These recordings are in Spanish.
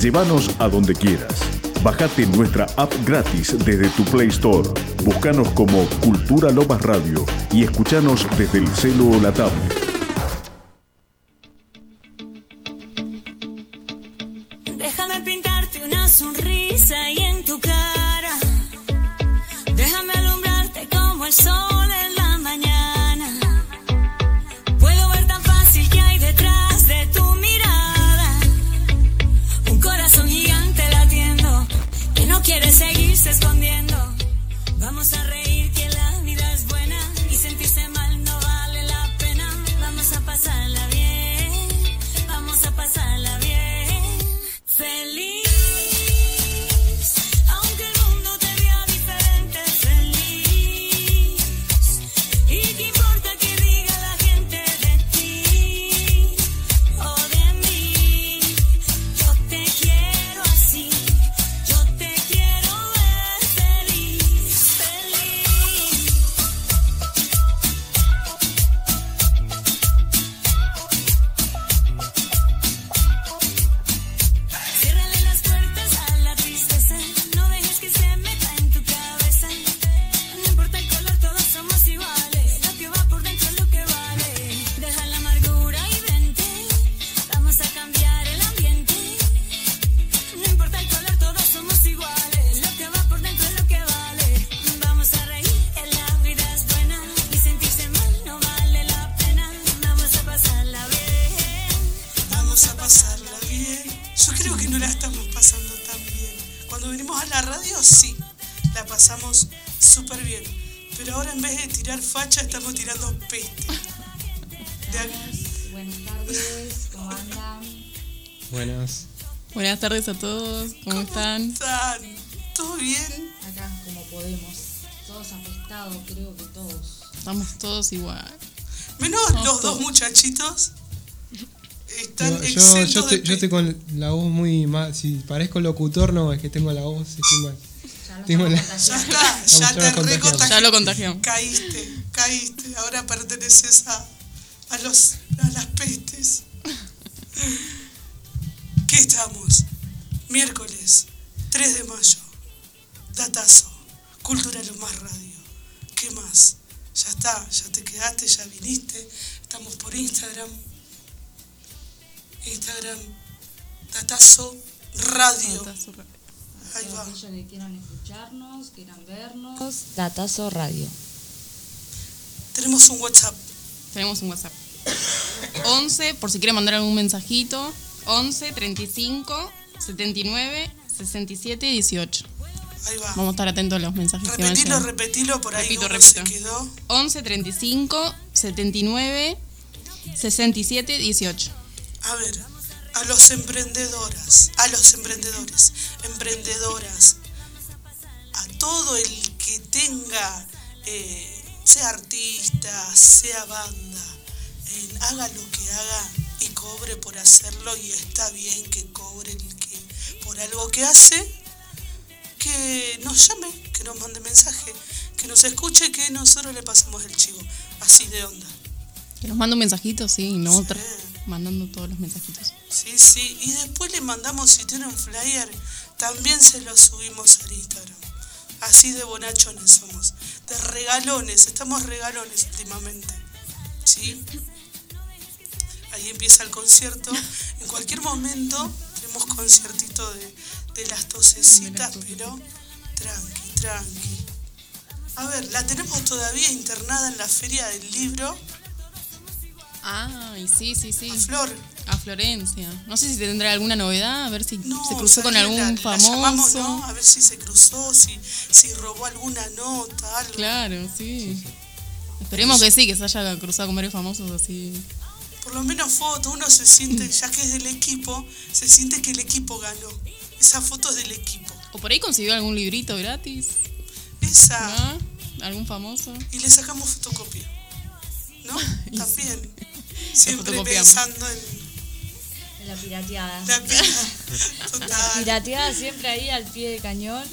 Llévanos a donde quieras. Bájate nuestra app gratis desde tu Play Store. Búscanos como Cultura Lomas Radio y escuchanos desde el celo o la tablet. Tardes a todos, ¿cómo están? ¿Están? ¿Todo bien? Acá como podemos. Todos apestados, creo que todos. Estamos todos igual. Menos No, los dos muchachitos. Están Yo, yo, exentos yo de estoy, yo estoy con la voz muy mal. Si parezco locutor, no, es que tengo la voz, estoy mal. Ya lo estamos Ya está, ya ya te recontagiaste. Ya lo contagiamos. Caíste, caíste. Ahora perteneces a, a, los, a las pestes. ¿Qué estamos? Miércoles 3 de mayo. Datazo. Cultura Lo Más Radio. ¿Qué más? Ya está, ya te quedaste, ya viniste. Estamos por Instagram. Instagram. Datazo Radio. Ahí va. Todos aquellos que quieran escucharnos, quieran vernos. Datazo Radio. Tenemos un WhatsApp. Tenemos un WhatsApp. 11, por si quieren mandar algún mensajito. 11 35 79 67 18. Ahí va. Vamos a estar atentos a los mensajes que van Repetilo, repetilo, por ahí Repito, repito. se quedó. 11 35 79 67 18. A ver, a los emprendedoras, a los emprendedores, emprendedoras, a todo el que tenga, eh, sea artista, sea banda, eh, haga lo que haga y cobre por hacerlo y está bien que cobre el por algo que hace, que nos llame, que nos mande mensaje, que nos escuche, que nosotros le pasamos el chivo, así de onda. Que nos manda un mensajito, sí, no Sí. otra. Mandando todos los mensajitos. Sí, sí, y después le mandamos, si tiene un flyer, también se lo subimos al Instagram. Así de bonachones somos, de regalones, estamos regalones últimamente. ¿Sí? Ahí empieza el concierto. En cualquier momento tenemos conciertito de, de las tosecitas, pero tranqui, tranqui. A ver, la tenemos todavía internada en la feria del libro. Ay, sí, sí, sí. A Flor, A Florencia. No sé si tendrá alguna novedad, a ver si No, se cruzó con algún La- la famoso. llamamos, ¿no? A ver si se cruzó, si, si robó alguna nota, algo. Claro, sí. Esperemos que sí, que se haya cruzado con varios famosos así. Por lo menos foto, uno se siente, ya que es del equipo, se siente que el equipo ganó. Esa foto es del equipo. O por ahí consiguió algún librito gratis, Esa. ¿no? Algún famoso. Y le sacamos fotocopia. ¿No? También. Siempre pensando en En la pirateada. la pila. Total. Pirateada siempre ahí al pie de cañón.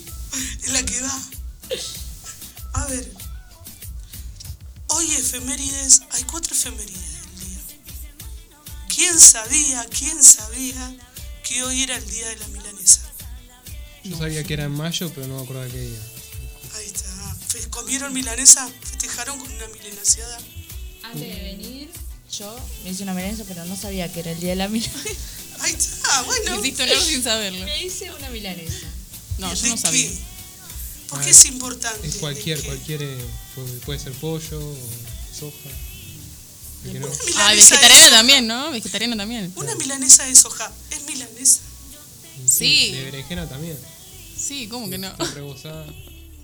Es la que va. A ver. Hoy efemérides, hay cuatro efemérides del. ¿Quién sabía, quién sabía que hoy era el día de la milanesa. Yo sabía que era en mayo, pero no me acordaba qué día. Ahí está. Fe- ¿Comieron milanesa? ¿Festejaron con una milaneseada? Antes de venir, yo me hice una milanesa, pero no sabía que era el día de la milanesa. Ahí está, bueno. Hiciste honor sin saberlo. Me hice una milanesa. No, yo ¿De no sabía. qué? ¿Por qué Ah, es importante? Es ¿De cualquier, cualquier. eh, puede, puede ser pollo o soja. Ah, vegetariana también, ¿no? Vegetariana también. Una milanesa de soja. ¿Es milanesa? Sí. De berenjena también. Sí, ¿cómo que no? Está rebozada.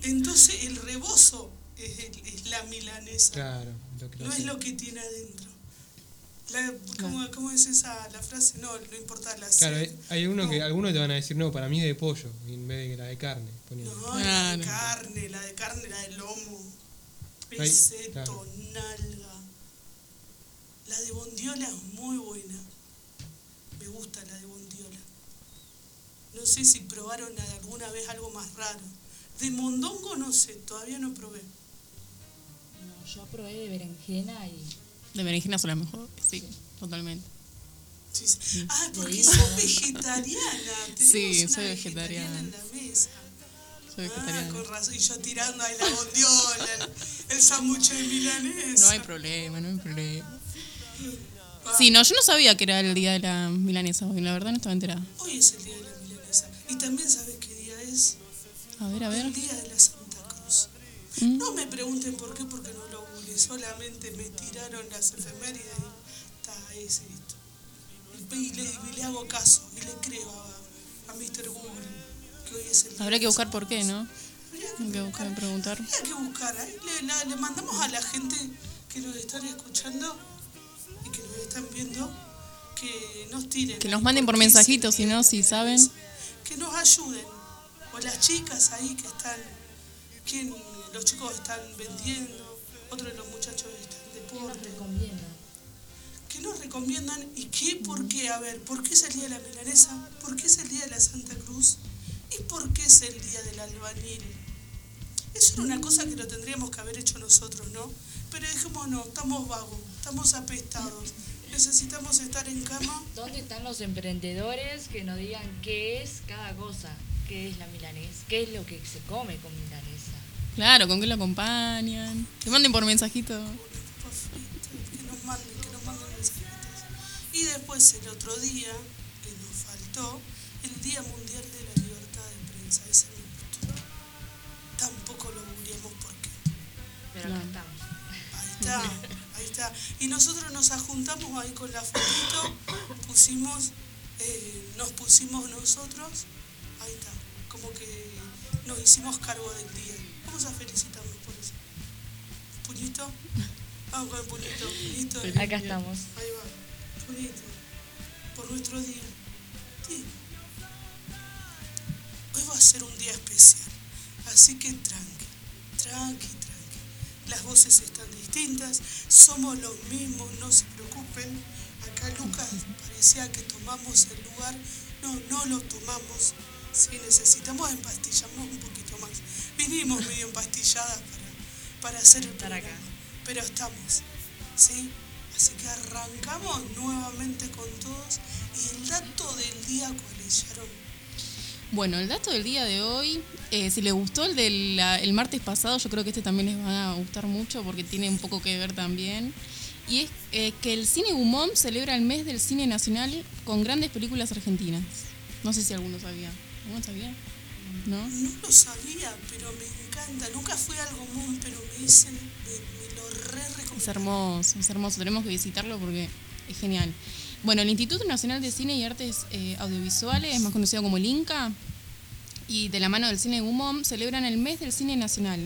Entonces el rebozo es, el- es la milanesa. Claro, lo que No es lo que tiene adentro. La- ¿cómo, cómo es esa la frase? No, no importa la Claro, hay, hay uno que No. algunos te van a decir, no, para mí es de pollo, en vez de la de carne. poniendo. No, la de carne, la de carne, la de lomo. Ay, Peseto, claro. nalga. La de bondiola es muy buena. Me gusta la de bondiola. No sé si probaron alguna vez algo más raro. De mondongo no sé, todavía no probé. No, yo probé de berenjena y De berenjena son las mejores. Sí, totalmente. Sí, sí. Ah, porque sos vegetariana. Tenemos Sí, una soy vegetariana en vegetariana. la mesa. Soy Ah, vegetariana. con razón. Y yo tirando ahí la bondiola, el, el sándwich de milanesa. No hay problema, no hay problema. Sí, no, yo no sabía que era el día de la milanesa, porque la verdad no estaba enterada. Hoy es el día de la milanesa. Y también sabes qué día es. A ver, a ver. El día de la Santa Cruz. Mm. No me pregunten por qué, porque no lo googleé. Solamente me tiraron las efemérides y está ese esto. Y, y le, y le hago caso y le creo a, a Mr. Google que hoy es el día Habrá que buscar por qué. ¿no? Habría que buscar preguntar. Habría que buscar, ¿eh? le, la- le mandamos a la gente que nos están escuchando están viendo que nos tiren. Que nos manden por mensajitos, si no, si saben. Que nos ayuden. O las chicas ahí que están, quien, los chicos están vendiendo, otros de los muchachos están en ¿qué nos deporte. ¿Qué nos recomiendan y qué, por qué? A ver, ¿por qué es el día de la milanesa? ¿Por qué es el día de la Santa Cruz? ¿Y por qué es el día del albañil? Eso era una cosa que lo tendríamos que haber hecho nosotros, ¿no? Pero dijimos, no, estamos vagos, estamos apestados, necesitamos estar en cama. ¿Dónde están los emprendedores que nos digan qué es cada cosa? ¿Qué es la milanesa? ¿Qué es lo que se come con milanesa? Claro, ¿con qué lo acompañan? Que manden por mensajito. Que nos manden, que nos manden mensajitos. Y después el otro día, que nos faltó, el Día Mundial de la Libertad de Prensa, ese gustó. Tampoco lo googleamos porque Pero No. acá estamos. ahí está, ahí. Y nosotros nos juntamos ahí con la fotito, pusimos, eh, nos pusimos nosotros, ahí está, como que nos hicimos cargo del día. Vamos a felicitarnos por eso. ¿Puñito? Vamos con el puñito, puñito. Acá estamos. Ahí va, puñito. Por nuestro día. Sí. Hoy va a ser un día especial. Así que tranqui, tranqui, tranqui. Las voces están distintas, somos los mismos, no se preocupen. Acá Lucas parecía que tomamos el lugar. No, no lo tomamos. Si necesitamos empastillamos un poquito más. Vinimos medio empastilladas para, para hacer el Estar acá. programa. Pero estamos, ¿sí? Así que arrancamos nuevamente con todos. Y el dato del día, ¿cuál es, Sharon? Bueno, el dato del día de hoy, eh, si les gustó el del la- el martes pasado, yo creo que este también les va a gustar mucho porque tiene un poco que ver también. Y es eh, que el Cine Gumón celebra el mes del cine nacional con grandes películas argentinas. No sé si alguno sabía. ¿Alguno sabía? ¿No? No lo sabía, pero me encanta. Nunca fui al común, pero me dicen, me, me lo re Es recomiendo. hermoso, es hermoso. Tenemos que visitarlo porque es genial. Bueno, el Instituto Nacional de Cine y Artes eh, Audiovisuales, más conocido como el INCA, y de la mano del Cine Gumón, celebran el mes del cine nacional,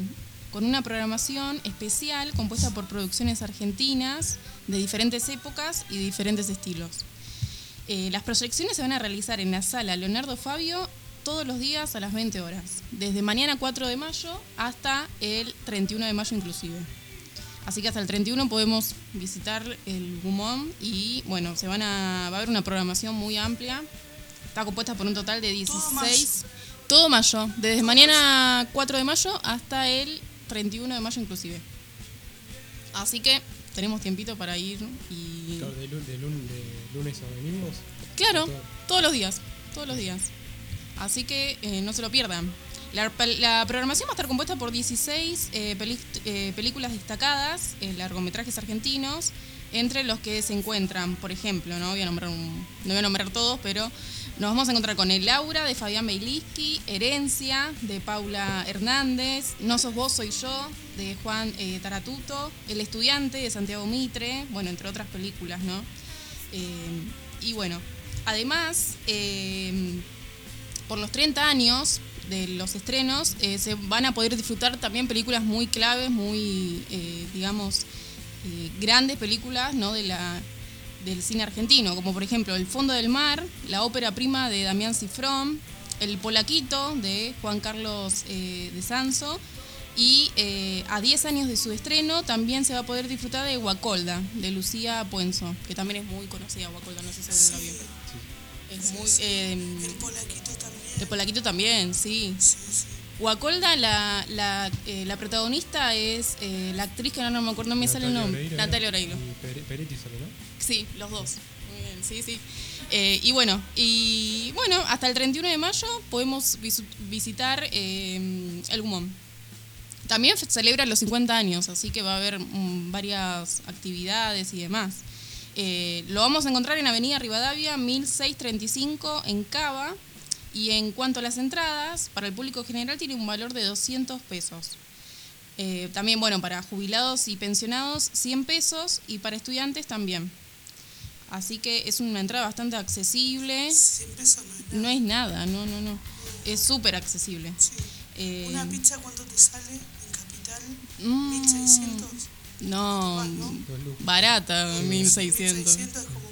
con una programación especial compuesta por producciones argentinas de diferentes épocas y diferentes estilos. Eh, las proyecciones se van a realizar en la sala Leonardo Fabio todos los días a las 20 horas, desde mañana 4 de mayo hasta el 31 de mayo inclusive. Así que hasta el 31 podemos visitar el Gumón y bueno, se van a, va a haber una programación muy amplia. Está compuesta por un total de 16. Todo mayo. Todo mayo, desde mañana 4 de mayo hasta el 31 de mayo inclusive. Así que tenemos tiempito para ir y... Claro, de, lu- de lun- de lunes a domingos. Claro, Todo. todos los días. todos los días. Así que eh, no se lo pierdan. La, programación va a estar compuesta por 16 eh, eh, películas destacadas, eh, largometrajes argentinos, entre los que se encuentran, por ejemplo, no voy a nombrar, todos, pero nos vamos a encontrar con El Laura de Fabián Beilinski, Herencia de Paula Hernández, No sos vos, soy yo de Juan Taratuto, El Estudiante de Santiago Mitre, bueno, entre otras películas, ¿no? Y bueno, además, por los 30 años de los estrenos, eh, se van a poder disfrutar también películas muy claves, muy, eh, digamos, eh, grandes películas ¿no? de la, del cine argentino, como por ejemplo El Fondo del Mar, la ópera prima de Damián Cifrón, El Polaquito de Juan Carlos eh, de Sanso, y eh, a 10 años de su estreno también se va a poder disfrutar de Guacolda, de Lucía Puenzo, que también es muy conocida Guacolda, no sé si alguien la vio. Es muy, El polaquito el Polaquito también, sí. Guacolda, la, la, eh, la protagonista es eh, la actriz que no, no me acuerdo, no me sale el nombre. Oreiro, Natalia. Oreiro. Y Pere- Peretti solo, ¿no? Sí, los dos. Muy bien, sí, sí. Eh, y bueno, y bueno, hasta el 31 de mayo podemos visitar el Gumón. También celebra los 50 años, así que va a haber mm, varias actividades y demás. Lo vamos a encontrar en Avenida Rivadavia 1635 en Cava. Y en cuanto a las entradas, para el público general tiene un valor de 200 pesos. Eh, también, bueno, para jubilados y pensionados 100 pesos y para estudiantes también. Así que es una entrada bastante accesible. 100 pesos no es nada. No es nada, no, no, no. Es súper accesible. Sí. Eh, ¿Una pizza cuánto te sale en Capital? Mm. 1600. No, ¿no? Barata, 1600. 1600 es como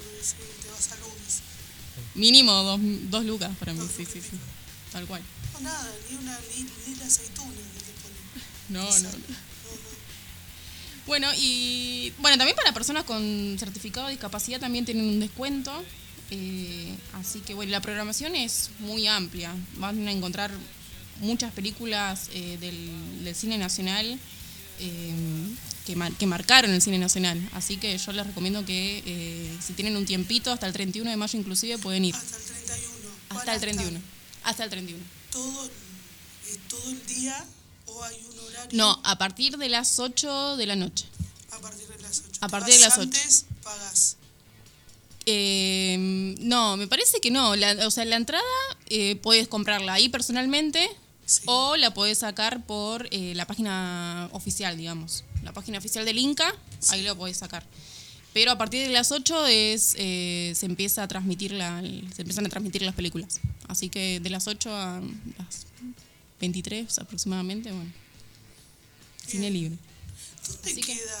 Mínimo dos, dos lucas para mí, sí, sí, sí. Tal cual. No, nada, ni, una, ni, ni la aceituna que te ponen. No, no. Bueno, y bueno, también para personas con certificado de discapacidad también tienen un descuento. eh, así que bueno, la programación es muy amplia. Van a encontrar muchas películas eh, del, del cine nacional eh, que, mar- que marcaron el cine nacional. Así que yo les recomiendo que eh, si tienen un tiempito, hasta el 31 de mayo inclusive, pueden ir. Hasta el 31. ¿Cuál Hasta el 31. Hasta el 31. Todo, eh, todo el día o hay un horario? No, a partir de las 8 de la noche. A partir de las 8. A partir de las 8. Antes pagas. Eh, no, me parece que no. La- o sea, la entrada eh, puedes comprarla ahí personalmente Sí. o la puedes sacar por eh, la página oficial, digamos. La página oficial del Inca, ahí lo podés sacar. Pero a partir de las 8 es, eh, se empieza a transmitir la, se empiezan a transmitir las películas. Así que de las 8 a las 23 aproximadamente, bueno. Cine libre. ¿Dónde Así que- queda?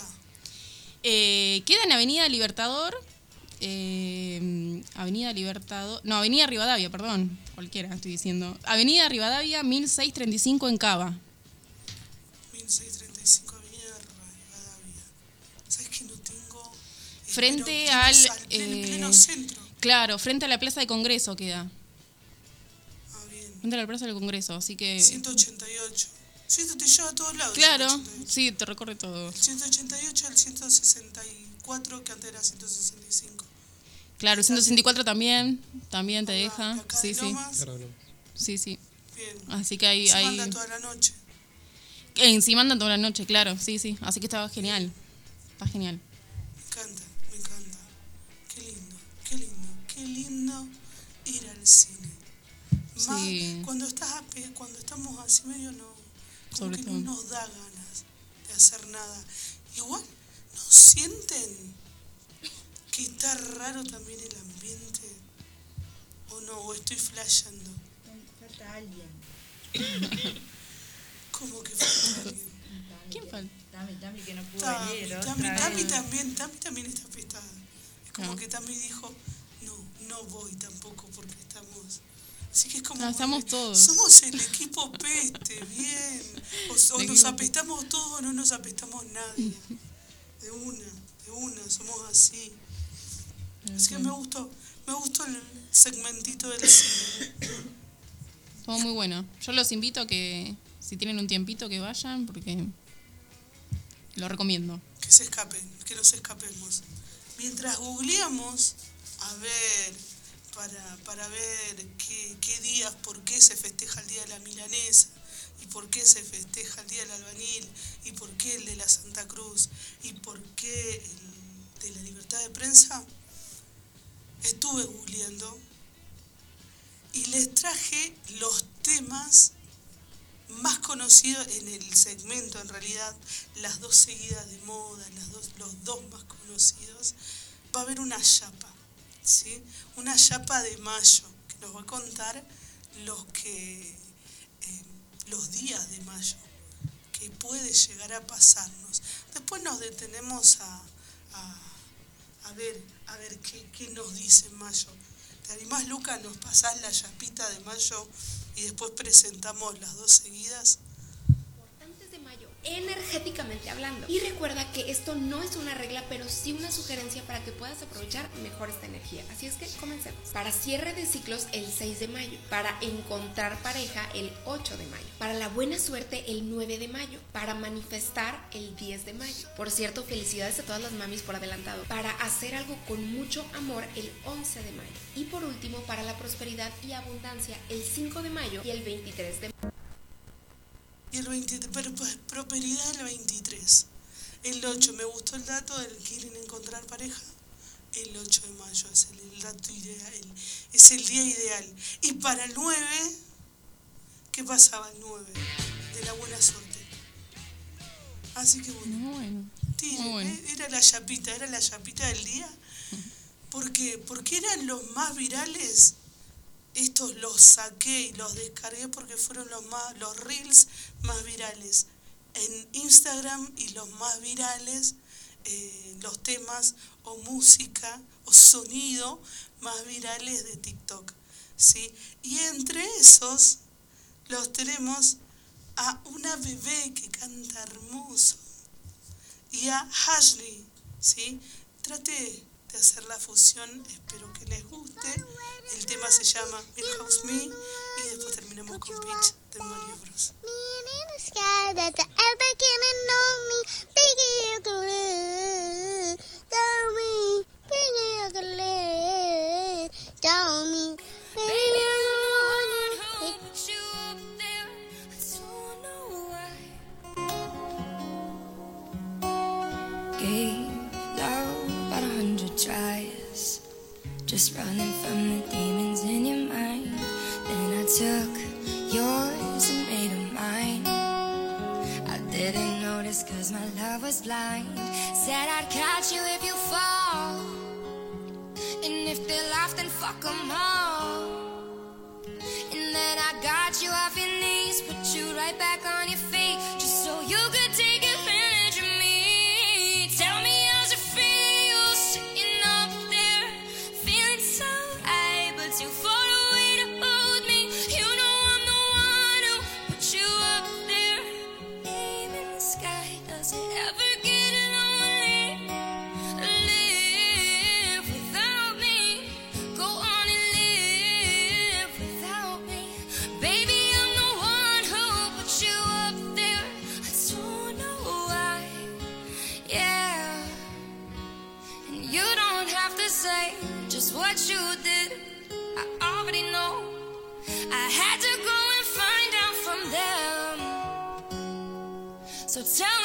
Eh, queda en Avenida Libertador. Eh, Avenida Libertador. No, Avenida Rivadavia, perdón. Cualquiera estoy diciendo. Avenida Rivadavia 1635 en Cava. 1635 Avenida Rivadavia. ¿Sabes que no tengo? Frente Espero, al, pleno eh, pleno centro. Claro, frente a la Plaza de Congreso queda. Ah, bien. Frente a la Plaza del Congreso, así que. 188. Sí, esto te lleva a todos lados. Claro, 188. sí, te recorre todo. El 188 al 164, que antes era 165. Claro, el 164 también, también te deja. de acá Sí, de sí, Lomas, Claro, no. sí, sí. Bien. Así que ahí. Se ahí manda toda la noche. encima andan toda la noche, claro, sí, sí. Así que estaba genial. Está genial. Me encanta, me encanta. Qué lindo, qué lindo, qué lindo ir al cine. Más Sí. cuando estás ape- cuando estamos así medio no, como Sobre que todo. no nos da ganas de hacer nada. Igual, ¿no sienten que está raro también el ambiente? ¿O no? ¿O estoy flasheando? Falta alguien. Como que falta alguien. ¿Quién falta? Tami, Tami que no pudo Tami, venir. Tami, Tami también, Tami también está afectada. Es como Ah. que Tami dijo, no, no voy tampoco porque estamos... Así que es como... No, estamos que todos. Somos el equipo peste, bien. O, o nos apestamos todos o no nos apestamos nadie. De una, de una, somos así. Así que me gustó, me gustó el segmentito del cine. Estuvo muy bueno. Yo los invito a que, si tienen un tiempito, que vayan, porque lo recomiendo. que se escapen, que nos escapemos. Mientras googleamos, a ver, para, para ver qué, qué días, por qué se festeja el Día de la Milanesa, y por qué se festeja el Día del Albañil, y por qué el de la Santa Cruz, y por qué el de la libertad de prensa, estuve googleando y les traje los temas más conocidos en el segmento, en realidad, las dos seguidas de moda, las dos, los dos más conocidos, va a haber una chapa, ¿sí? Una chapa de mayo, que nos va a contar los que los días de mayo, que puede llegar a pasarnos. Después nos detenemos a, a, ver, a ver qué, qué nos dice mayo. ¿Te animás, Luca? ¿Nos pasás la chapita de mayo y después presentamos las dos seguidas? Energéticamente hablando. Y recuerda que esto no es una regla, pero sí una sugerencia para que puedas aprovechar mejor esta energía. Así es que comencemos. Para cierre de ciclos el 6 de mayo. Para encontrar pareja el 8 de mayo. Para la buena suerte el 9 de mayo. Para manifestar el 10 de mayo. Por cierto, felicidades a todas las mamis por adelantado. Para hacer algo con mucho amor el 11 de mayo. Y por último, para la prosperidad y abundancia el 5 de mayo y el 23 de mayo. Y el 23, pero pues prosperidad el 23. El 8, me gustó el dato del quieren encontrar pareja. El 8 de mayo es el, el dato ideal, es el día ideal. Y para el 9, ¿qué pasaba el 9? De la buena suerte. Así que bueno, Muy bueno. Muy bueno. eh, era la chapita, era la chapita del día. Porque, porque eran los más virales estos los saqué y los descargué porque fueron los más los reels más virales. En Instagram y los más virales eh, los temas o música o sonido más virales de TikTok sí y entre esos los tenemos a una bebé que canta hermoso y a Ashley sí trate de hacer la fusión espero que les guste el tema se llama Milhouse Me y después terminamos con Peach de Mario Bros. Me in the running from the demons in your mind. Then I took yours and made them mine. I didn't notice cause my love was blind. Said I'd catch you if you fall. And if they laugh, then fuck 'em all. So tell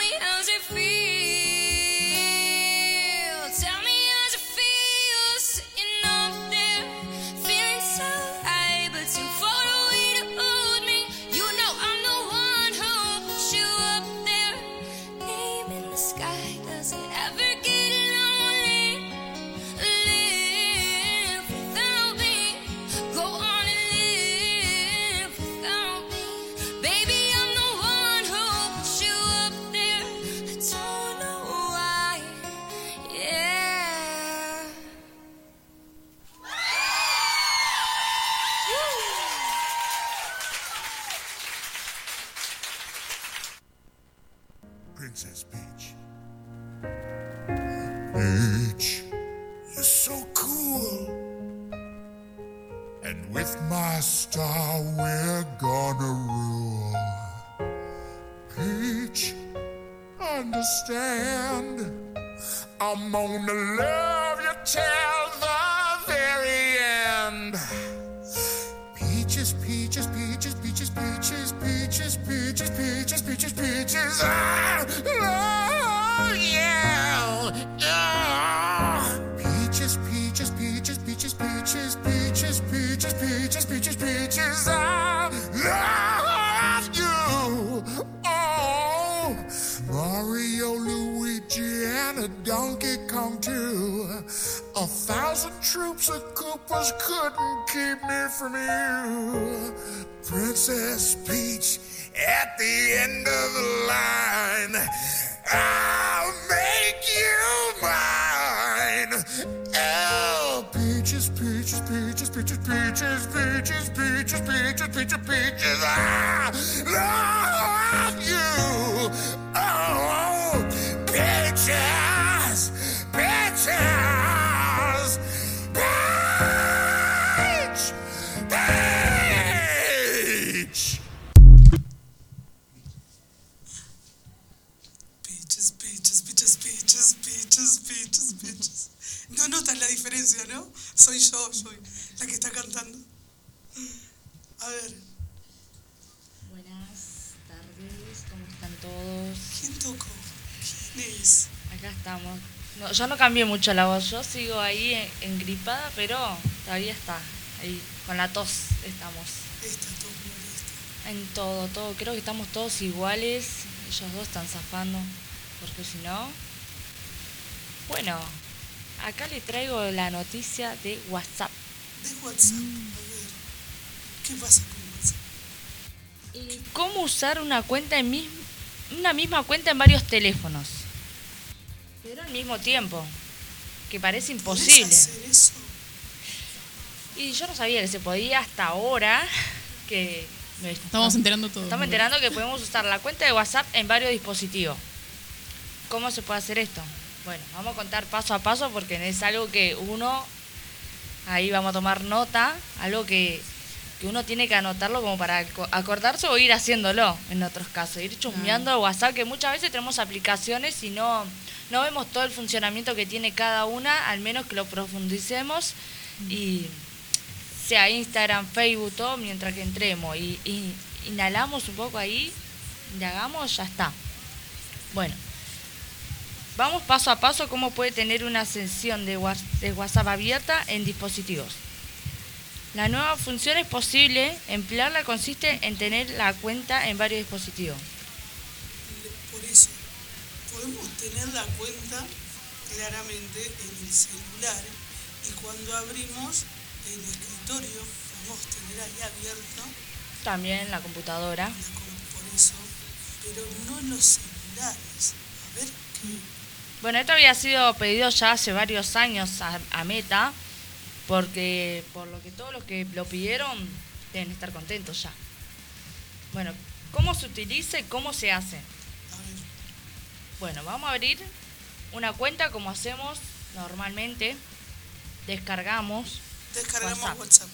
peaches. Ah, oh, yeah. Ah. Peaches, peaches, peaches, peaches, peaches, peaches, peaches, peaches, peaches, peaches. I love you. Oh, Mario, Luigi, and a Donkey Kong too. A thousand troops of Koopas couldn't keep me from you. Princess Peach at the end of the line. I'll make you mine. Oh, peaches, peaches, peaches, peaches, peaches, peaches, peaches, peaches, peaches, peaches. I love ¿no? Soy yo, soy la que está cantando. A ver, Buenas tardes, ¿cómo están todos? ¿quién tocó? ¿Quién es? Acá estamos. No, yo no cambié mucho la voz, yo sigo ahí en- engripada, pero todavía está. Ahí, con la tos estamos. Esta tocó esta. En todo, todo. Creo que estamos todos iguales. Ellos dos están zafando. Porque si no. Bueno, acá le traigo la noticia de WhatsApp. De WhatsApp. A ver, ¿qué pasa con WhatsApp? Y cómo usar una cuenta en mis- una misma cuenta en varios teléfonos. Pero al mismo tiempo. Que parece ¿Podés imposible. hacer eso? Y yo no sabía que se podía hasta ahora. Que Estamos enterando todo. Estamos enterando que podemos usar la cuenta de WhatsApp en varios dispositivos. ¿Cómo se puede hacer esto? Bueno, vamos a contar paso a paso porque es algo que uno, ahí vamos a tomar nota, algo que, que uno tiene que anotarlo como para aco- acordarse o ir haciéndolo en otros casos, ir chusmeando WhatsApp, que muchas veces tenemos aplicaciones y no, no vemos todo el funcionamiento que tiene cada una, al menos que lo profundicemos y sea Instagram, Facebook, todo, mientras que entremos y, y inhalamos un poco ahí, indagamos, ya está. Bueno, vamos paso a paso cómo puede tener una sesión de Whats- de WhatsApp abierta en dispositivos. La nueva función es posible, emplearla consiste en tener la cuenta en varios dispositivos. Por eso, podemos tener la cuenta claramente en el celular y cuando abrimos el escritorio, podemos tener ahí abierto También la computadora. la com- por eso, pero no en los celulares. A ver qué. Bueno, esto había sido pedido ya hace varios años a, a Meta, porque por lo que todos los que lo pidieron deben estar contentos ya. Bueno, ¿cómo se utiliza y cómo se hace? Bueno, vamos a abrir una cuenta como hacemos normalmente. Descargamos descargamos WhatsApp. WhatsApp.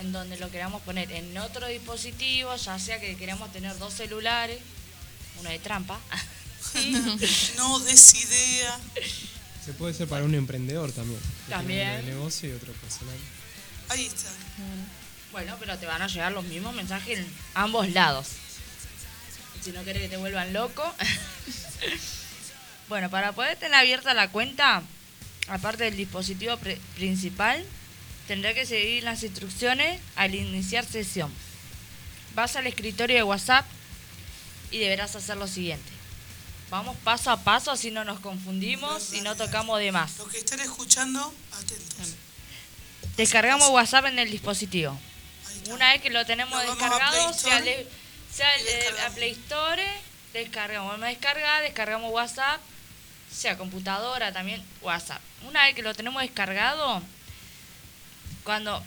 en donde lo queramos poner en otro dispositivo, ya sea que queramos tener dos celulares, uno de trampa. No des idea. Se puede ser para un emprendedor también. También. uno de negocio y otro personal. Ahí está. Bueno, pero te van a llegar los mismos mensajes en ambos lados. Si no querés que te vuelvan loco. bueno, para poder tener abierta la cuenta, aparte del dispositivo principal, tendrá que seguir las instrucciones al iniciar sesión. Vas al escritorio de WhatsApp y deberás hacer lo siguiente. Vamos paso a paso, así no nos confundimos y no tocamos de más. Los que estén escuchando, atentos. Descargamos WhatsApp en el dispositivo. Una vez que lo tenemos Nos vamos a descargado, sea, le- sea a Play Store, descargamos una descarga, descargamos WhatsApp, sea computadora también, WhatsApp. Una vez que lo tenemos descargado, cuando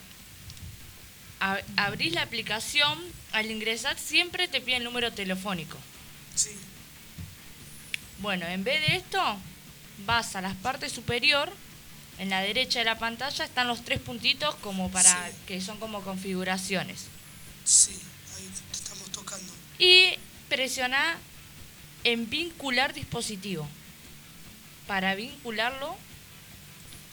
a- abrís la aplicación, al ingresar siempre te pide el número telefónico. Sí. Bueno, en vez de esto, vas a la parte superior, en la derecha de la pantalla están los tres puntitos como para Sí. que son como configuraciones. Sí, ahí te estamos tocando. Y presiona en vincular dispositivo. Para vincularlo,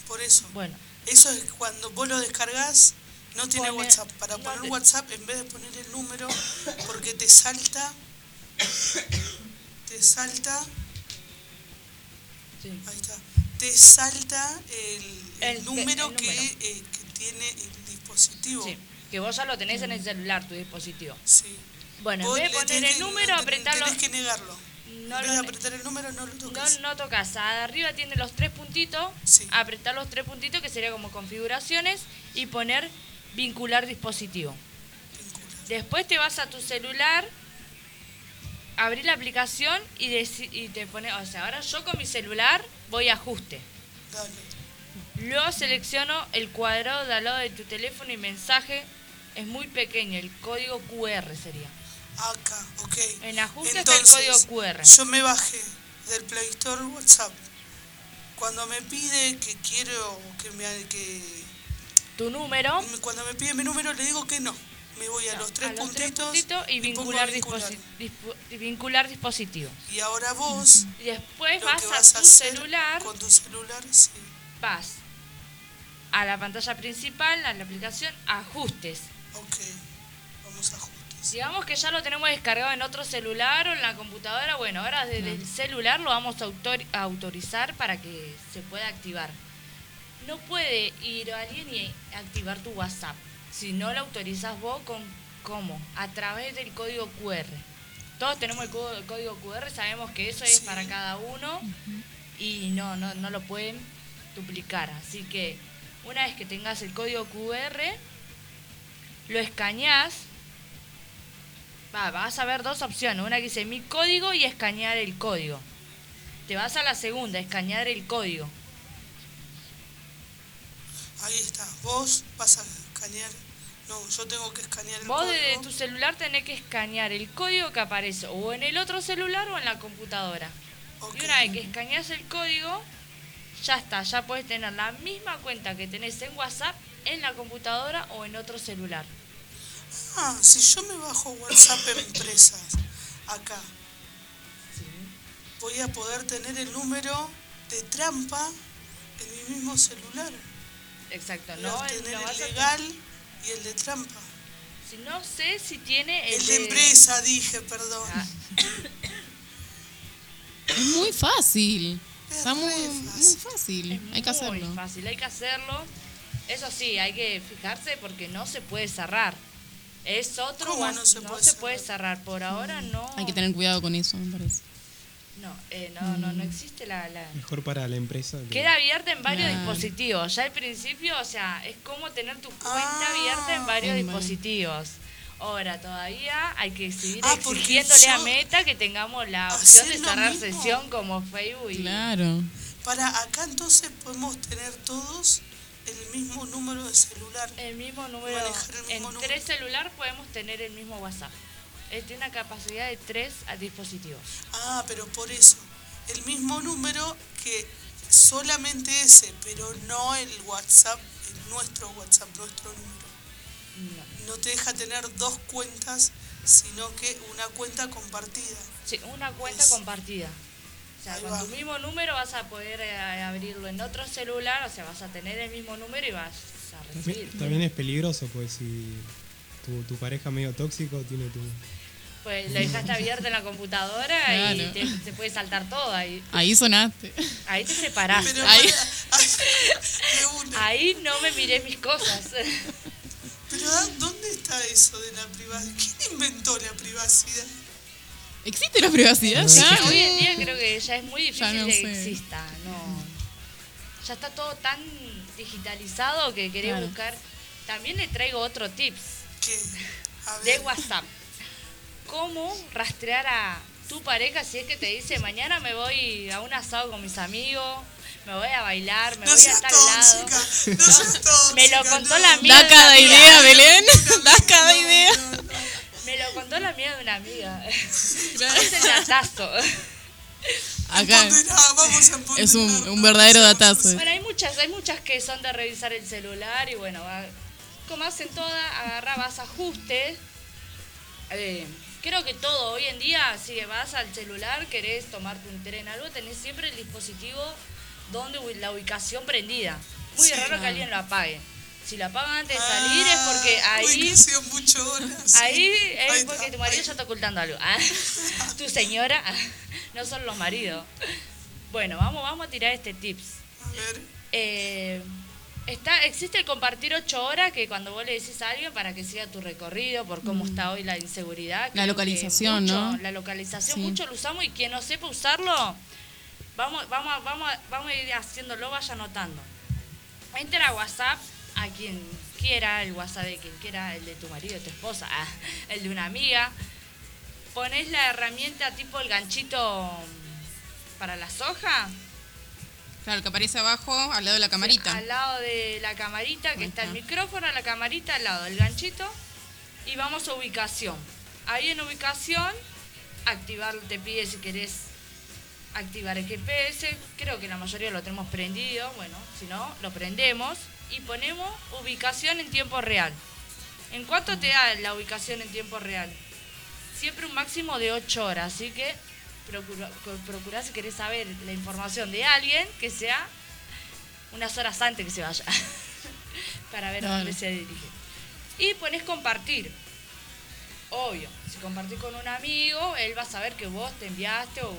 Por eso. bueno, Eso es cuando vos lo descargas No tiene Pone- WhatsApp. Para no poner te- WhatsApp, en vez de poner el número, porque te salta. Te salta. Sí. Ahí está. Te salta el, el El- número, el que, número. eh, que tiene el dispositivo. Sí, que vos ya lo tenés en el celular, tu dispositivo. Sí. Bueno, Vos en vez de poner el que- número, apretalo. Tenés que negarlo. No en vez de apretar el número, no lo No, toques. no tocas, arriba tiene los tres puntitos, Sí. apretar los tres puntitos que sería como configuraciones y poner vincular dispositivo. Vincular. Después te vas a tu celular, abrir la aplicación y, te pone, o sea, ahora yo con mi celular voy a ajuste. Dale. Luego selecciono el cuadrado de al lado de tu teléfono y mensaje. Es muy pequeño, el código QR sería. Acá, ok. En ajuste Entonces, está el código QR. Yo me bajé del Play Store WhatsApp. Cuando me pide que quiero que me que Tu número. cuando me pide mi número le digo que no. Me voy a no, los tres a los tres puntitos y vincular, vincular. disposi- dispo- vincular dispositivos. Y ahora vos después vas, a tu celular, con tu celular, sí. vas a la pantalla principal, a la aplicación, ajustes. Ok. Vamos a ajustes. Digamos que ya lo tenemos descargado en otro celular o en la computadora. Bueno, ahora desde el celular lo vamos a autor- a autorizar para que se pueda activar. No puede ir alguien y activar tu WhatsApp si no lo autorizas vos con cómo, a través del código QR. Todos tenemos el código, QR, sabemos que eso es Sí. para cada uno y no, no, no lo pueden duplicar. Así que una vez que tengas el código QR, lo escaneás. Va, vas a ver dos opciones. Una que dice mi código y escanear el código. Te vas a la segunda, escanear el código. Ahí está. Vos vas a escanear. No, yo tengo que escanear el Vos código. desde tu celular tenés que escanear el código que aparece o en el otro celular o en la computadora. Y una vez que escaneas el código, ya está, ya puedes tener la misma cuenta que tenés en WhatsApp en la computadora o en otro celular. Ah, si yo me bajo WhatsApp Empresas acá, voy a poder tener el número de trampa en mi mismo celular. Exacto, no, a el- tener no el vas a- legal y el de trampa. si no sé si tiene el, El de empresa, dije, perdón. Ah, Es muy fácil. Es Está muy, re muy fácil. fácil. Es Hay que muy hacerlo. fácil, hay que hacerlo. Eso sí, hay que fijarse porque no se puede cerrar. Es otro ¿Cómo guas- no se puede puede cerrar. Por ahora no. Hay que tener cuidado con eso, me parece. No, eh, no, no, no existe la, la- Mejor para la empresa. que- Queda abierta en varios dispositivos. Ya al principio, o sea, es como tener tu cuenta Ah. abierta en varios En dispositivos. Ahora, todavía hay que seguir Ah, exigiéndole a Meta que tengamos la opción Hacer de cerrar sesión como Facebook y Claro. Para acá entonces podemos tener todos el mismo número de celular. El mismo número. El mismo en número. tres celular podemos tener el mismo WhatsApp. Él tiene una capacidad de tres a dispositivos. Ah, pero por eso. El mismo número que solamente ese, pero no el WhatsApp, el nuestro WhatsApp, nuestro número. No. No te deja tener dos cuentas, sino que una cuenta compartida. Sí, una cuenta Es- compartida. O sea, Ahí con va. tu mismo número vas a poder eh, abrirlo en otro celular, o sea, vas a tener el mismo número y vas a También, recibir. también es peligroso, pues si tu, tu pareja medio tóxico tiene tu... Pues lo dejaste abierto en la computadora y te, te puede saltar todo ahí. Ahí sonaste. Ahí te separás. Pero Ahí- para-. Ahí no me miré mis cosas. Pero ¿a- ¿dónde está eso de la privacidad? ¿Quién inventó la privacidad? ¿Existe la privacidad ya? Hoy en día creo que ya es muy difícil Ya no que sé. exista. No. Ya está todo tan digitalizado que quería Claro. buscar. También le traigo otro tips de ver. WhatsApp. ¿Cómo rastrear a tu pareja si es que te dice mañana me voy a un asado con mis amigos, me voy a bailar, me No voy a tal lado? no seas tóxica. Me lo contó no. la amiga. Da de cada idea, Belén. Da cada idea. Me lo contó la amiga de una amiga. es el datazo. Acá es un, un verdadero datazo. Bueno, hay muchas, hay muchas que son de revisar el celular y bueno, va- como hacen todas, agarra, vas a ajustes. Eh, creo que todo, hoy en día, si vas al celular, querés tomarte un tren, algo, tenés siempre el dispositivo donde la ubicación prendida. Muy Sí. raro que alguien lo apague. Si lo apagan antes de salir es porque Ah, ahí mucho horas. Ahí es porque tu marido ya está ocultando algo. Ah, tu señora, ah, no son los maridos. Bueno, vamos, vamos a tirar este tips. A ver, Eh, está, existe el compartir ocho horas que cuando vos le decís a alguien para que siga tu recorrido por cómo está hoy la inseguridad. La localización, mucho- ¿no? La localización, Sí. mucho lo usamos y quien no sepa usarlo, vamos, vamos, a- vamos, vamos a ir haciéndolo, vaya anotando. Entra a WhatsApp a quien quiera, el WhatsApp de quien quiera, el de tu marido, de tu esposa, el de una amiga. Pones la herramienta tipo el ganchito para la soja. Claro, que aparece abajo al lado de la camarita. Al lado de la camarita, que está el micrófono, la camarita al lado del ganchito. Y vamos a ubicación. Ahí en ubicación, activar, te pide si querés activar el GPS. Creo que la mayoría lo tenemos prendido. Bueno, si no, lo prendemos. Y ponemos ubicación en tiempo real. ¿En cuánto te da la ubicación en tiempo real? Siempre un máximo de 8 horas. Así que procura, procura si querés saber la información de alguien que sea unas horas antes que se vaya. para ver a dónde se dirige. Y pones compartir. Obvio, si compartís con un amigo, él va a saber que vos te enviaste o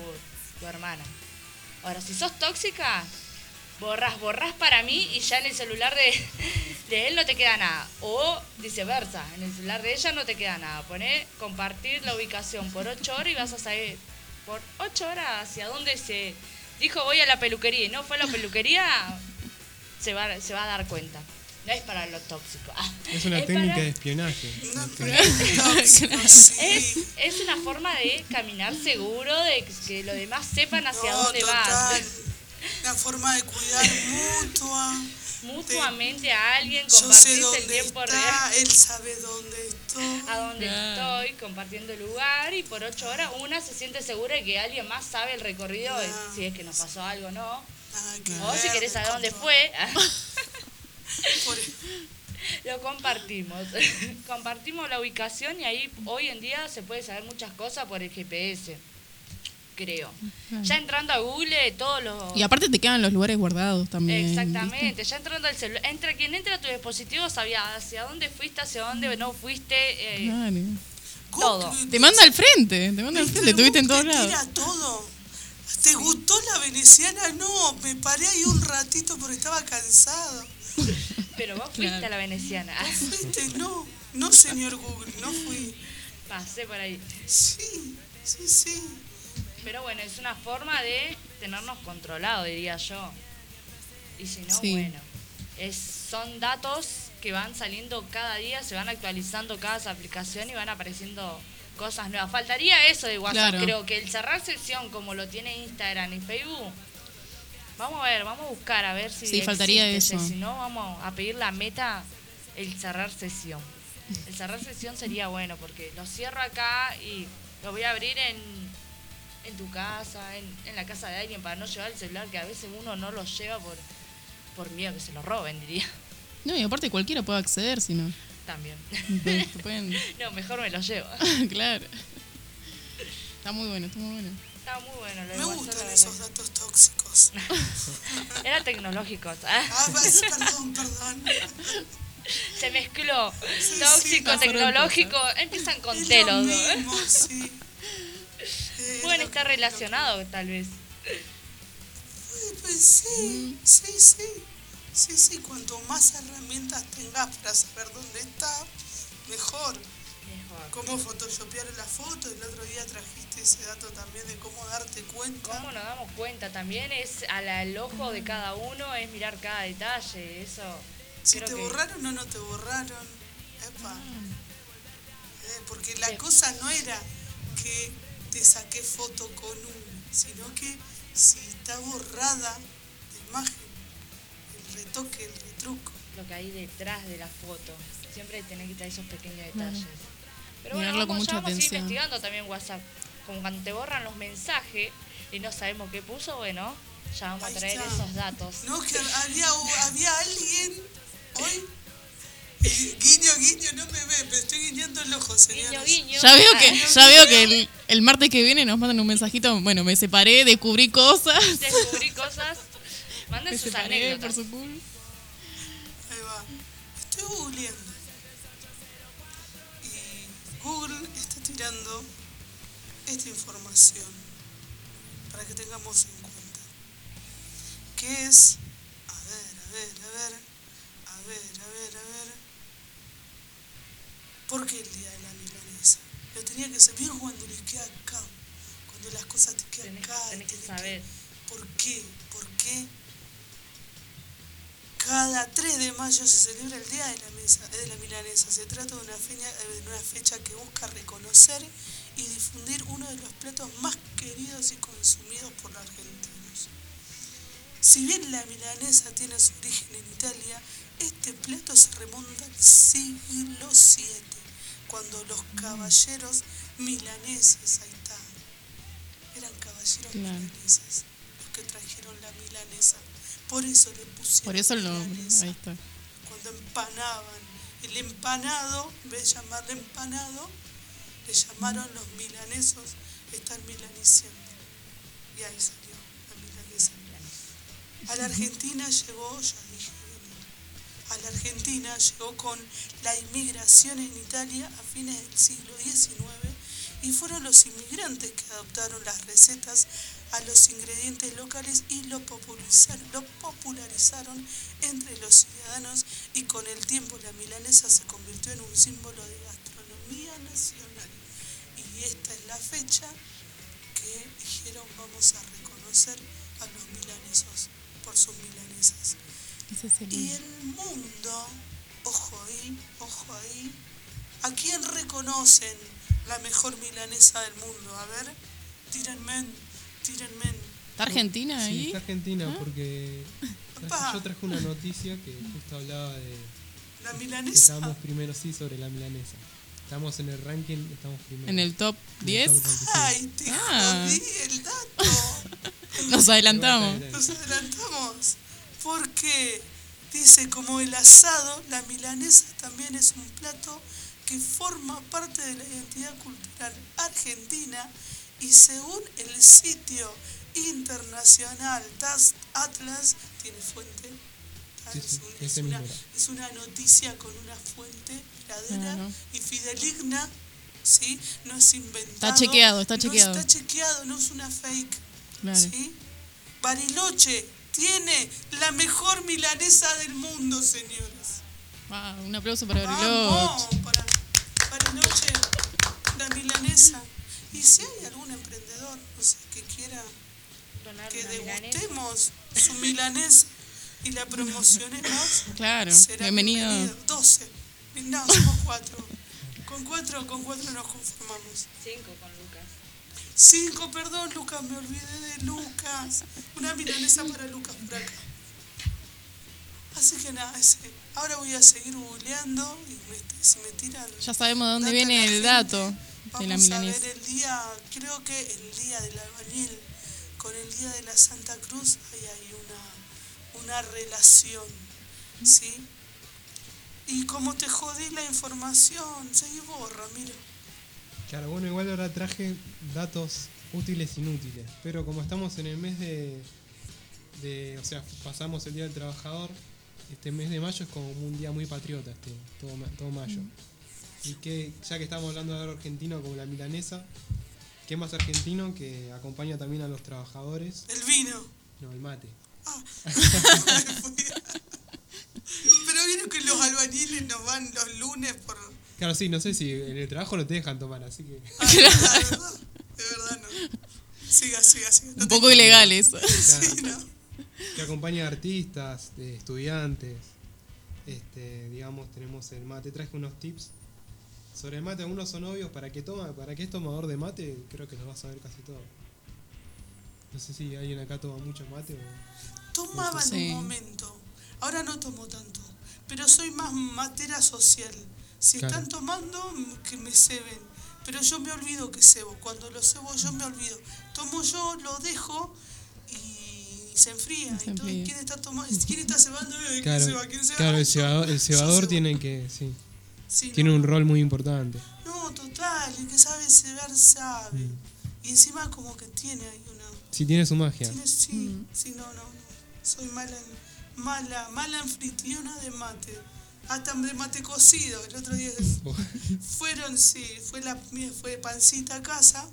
tu hermana. Ahora, si sos tóxica, borras, borras para mí y ya en el celular de, de él no te queda nada. O viceversa, en el celular de ella no te queda nada. Poné compartir la ubicación por 8 horas y vas a saber por 8 horas hacia dónde se dijo voy a la peluquería y no fue a la peluquería, se va, se va a dar cuenta. No es para lo tóxico. Ah, Es una es técnica para- de espionaje. no, Este, es es, una forma de caminar seguro, de que- los demás sepan hacia No, dónde vas. total. Una forma de cuidar mutua. Mutuamente a alguien, compartís el tiempo está, real él sabe dónde estoy. a dónde estoy, compartiendo el lugar y por ocho horas una se siente segura de que alguien más sabe el recorrido, si es que nos pasó algo o no. O si querés saber dónde fue, Por- lo compartimos. compartimos la ubicación y ahí hoy en día se puede saber muchas cosas por el GPS, creo. Ya entrando a Google, todos los... Y aparte te quedan los lugares guardados también. Exactamente, ya entrando al celular, entra quien entra a tu dispositivo sabía hacia dónde fuiste, hacia dónde no fuiste, eh, Claro. todo. Te manda al frente, te manda al frente, estuviste en todos te lados. tira todo. ¿Te gustó la veneciana? No, me paré ahí un ratito porque estaba cansado. pero vos fuiste Claro. a la veneciana. ¿Fuiste? No, no señor Google, no fui. Pasé por ahí. Sí, sí, sí. Pero bueno, es una forma de tenernos controlados, diría yo. Y si no, Sí. bueno, es, son datos que van saliendo cada día, se van actualizando cada aplicación y van apareciendo cosas nuevas. Faltaría eso de WhatsApp, Claro. creo que el cerrar sesión como lo tiene Instagram y Facebook. Vamos a ver, vamos a buscar a ver si Sí, faltaría eso. Si no, vamos a pedir la meta, el cerrar sesión. El cerrar sesión sería bueno porque lo cierro acá y lo voy a abrir en, en tu casa, en, en la casa de alguien para no llevar el celular que a veces uno no lo lleva por, por miedo que se lo roben, diría. No, y aparte cualquiera puede acceder, si no. También. Te- te pueden- No, mejor me lo llevo. claro. Está muy bueno, está muy bueno. Está muy bueno lo de Me WhatsApp, gustan esos datos tóxicos. Eran tecnológicos. ah. Ah, vas, perdón, perdón. Se mezcló sí, tóxico, tecnológico. Empiezan con Es T lo los dos. ¿eh? sí. Pueden estar relacionados, tal vez. Pues, pues sí, sí, sí. Sí, sí, cuanto más herramientas tengas para saber dónde está, mejor. Mejor. Cómo photoshopear la foto, el otro día trajiste ese dato también de cómo darte cuenta. ¿Cómo nos damos cuenta? También es al, ojo de cada uno, es mirar cada detalle. Eso. Si te que- borraron o no te borraron. Epa. Eh, porque la cosa no era que te saqué foto con uno, sino que si está borrada la imagen, el retoque, el retruco. lo que hay detrás de la foto. Siempre tenés que traer esos pequeños detalles. Pero bueno, con vamos, ya vamos a ir investigando también WhatsApp. Como cuando te borran los mensajes y no sabemos qué puso, bueno, ya vamos Ahí a traer está. esos datos. No, que había, había alguien hoy. Eh, guiño, guiño, no me ve, pero estoy guiñando el ojo, señores. Guiño, guiño. Ya veo que, ya veo que el, el martes que viene nos mandan un mensajito. Bueno, me separé, descubrí cosas. Descubrí cosas. Manden Me sus separé por su culpa. Ahí va. googleando. Y Google está tirando esta información para que tengamos en cuenta. ¿Qué es? A ver, a ver, a ver, a ver, a ver, a ver. ¿Por qué el día de la milanesa? Lo tenía que saber cuando les queda acá. Cuando las cosas te quedan Tenés, acá. tenés que saber. ¿Por qué? ¿Por qué? Cada 3 de mayo se celebra el Día de la, mesa, de la Milanesa. Se trata de una, feña- de una fecha que busca reconocer y difundir uno de los platos más queridos y consumidos por los argentinos. Si bien la milanesa tiene su origen en Italia, este plato se remonta al siglo VII, cuando los caballeros milaneses, ahí está, eran caballeros Claro. milaneses los que trajeron la milanesa. Por eso le pusieron Por eso lo. milanesa. Ahí está. Cuando empanaban el empanado, en vez de llamarle empanado, le llamaron los milanesos, están milaniciando. Y ahí salió la milanesa. A la Argentina llegó, ya dije, a la Argentina llegó con la inmigración en Italia a fines del siglo XIX y fueron los inmigrantes que adoptaron las recetas a los ingredientes locales y lo popularizaron, lo popularizaron entre los ciudadanos y con el tiempo la milanesa se convirtió en un símbolo de gastronomía nacional. Y esta es la fecha que dijeron vamos a reconocer a los milanesos por sus milanesas. Ese es el- Y el mundo, ojo ahí, ojo ahí, ¿a quién reconocen la mejor milanesa del mundo? A ver, tírenme, tírenme. ¿Está Argentina Sí, ahí? está Argentina ¿Ah? porque yo traje una noticia que justo hablaba de La que milanesa. estábamos primero sí sobre la milanesa. Estamos en el ranking, estamos primero. En el top En el 10. top 25. Ay, te Ah. jodí el dato. Nos adelantamos. Nos adelantamos. Porque dice, como el asado, la milanesa también es un plato que forma parte de la identidad cultural argentina y según el sitio internacional TAS Atlas, tiene fuente, Sí, es, sí, una, es noticia con una fuente verdadera Claro. y fideligna, ¿sí? No es inventado. Está chequeado, está no chequeado. está chequeado, no es una fake. Claro. ¿sí? Bariloche tiene la mejor milanesa del mundo, señores. Wow, un aplauso para Vamos, Bariloche. para Bariloche, la milanesa. Y si hay algún emprendedor, no sé, que quiera Donar que milanesa. degustemos su milanesa y la promocionemos, Claro, será bienvenido. 12. No, somos cuatro. Con cuatro, con cuatro nos conformamos. Cinco con. Cinco, perdón, Lucas, me olvidé de Lucas. Una milanesa para Lucas por acá. Así que nada, ese. Ahora voy a seguir googleando y me- si me tiran. Ya sabemos de dónde viene el gente, dato de la Vamos a milanesa. ver el día, creo que el día del albañil con el día de la Santa Cruz, ahí hay una, una relación, ¿sí? Y como te jodí la información, se borra, mira. Claro, bueno, igual ahora traje datos útiles e inútiles. Pero como estamos en el mes de, de- O sea, pasamos el Día del Trabajador, este mes de mayo es como un día muy patriota, este, todo, ma- todo mayo. Y que, ya que estamos hablando de algo argentino como la milanesa, ¿qué más argentino que acompaña también a los trabajadores? El vino. No, el mate. Ah. Pero vieron que los albañiles nos van los lunes por... Claro, sí, no sé si en el trabajo no te dejan tomar, así que. Ah, de verdad, de verdad no. Siga, siga, siga. No Un te- poco ilegal eso. Sí, no. que acompaña a artistas, de estudiantes. Este, digamos, tenemos el mate. Traje unos tips sobre el mate. Algunos son obvios. Para que toma, para que es tomador de mate, creo que los vas a ver casi todo. No sé si alguien acá toma mucho mate o. Tomaba en Sí. un momento. Ahora no tomo tanto. Pero soy más matera social. Si Claro. están tomando, que me ceben. Pero yo me olvido que cebo. Cuando lo cebo yo me olvido. Tomo yo, lo dejo y se enfría. Se enfría. ¿Quién está tomando? ¿Quién está cebando? ¿Quién Claro, ceba? ¿Quién ceba? claro el cebador, el cebador tiene que. Sí, Sí, tiene no. un rol muy importante. No, total. El que sabe cebar sabe. Mm. Y encima como que tiene ahí una... Sí, tiene su magia. Tiene- sí, Mm. sí, no, no, no. Soy mala, mala, mala anfitriona de mate. Hasta de mate cocido. El otro día fueron, sí, fue la fue pancita a casa,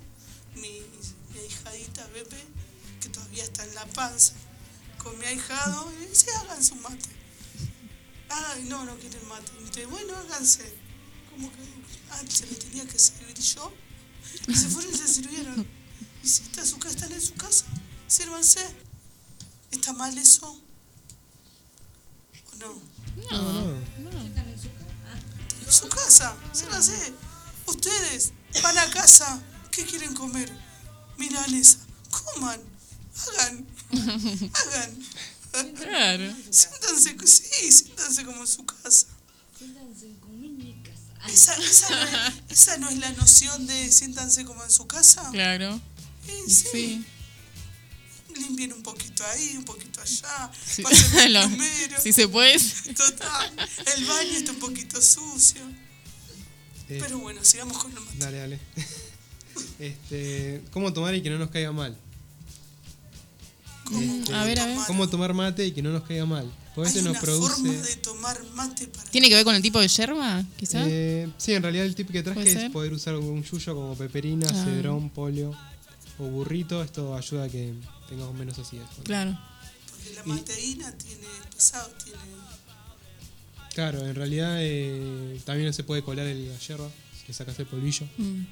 mi, mi ahijadita Pepe, que todavía está en la panza, con mi ahijado, y dice, hagan su mate. Ay, no, no quieren mate. Entonces, bueno, háganse. Como que, ah, se lo tenía que servir yo. Y se fueron y se sirvieron. Y si está su casa, están en su casa, sírvanse. ¿Está mal eso? ¿O no? No, En su casa, sírvanse. Ustedes van a casa, ¿qué quieren comer? Milanesa. Coman, hagan, hagan. Claro. Siéntanse, sí, siéntanse como en su casa. Esa, esa, no es, esa no es la noción de siéntanse como en su casa. Claro. Eh. Sí. Limpien un poquito ahí, un poquito allá. Sí. Pasen el Lo- número. si se puede. Total. El baño está un poquito sucio. Eh, Pero bueno, sigamos con el mate. Dale, dale. Este, ¿Cómo tomar y que no nos caiga mal? Este, A ver, a ver. ¿Cómo tomar mate y que no nos caiga mal? Porque Hay una nos forma produce... de tomar mate para... ¿Tiene que ver con el tipo de yerba, quizá? Eh, sí, en realidad el tip que traje ¿Puede es ser? poder usar un yuyo como peperina, Ah. cedrón, polio o burrito. Esto ayuda a que tengamos menos acidez. Claro. Porque la mateína tiene pesado, tiene... Claro, en realidad eh, también se puede colar el, la yerba, si le sacas el polvillo. Mm.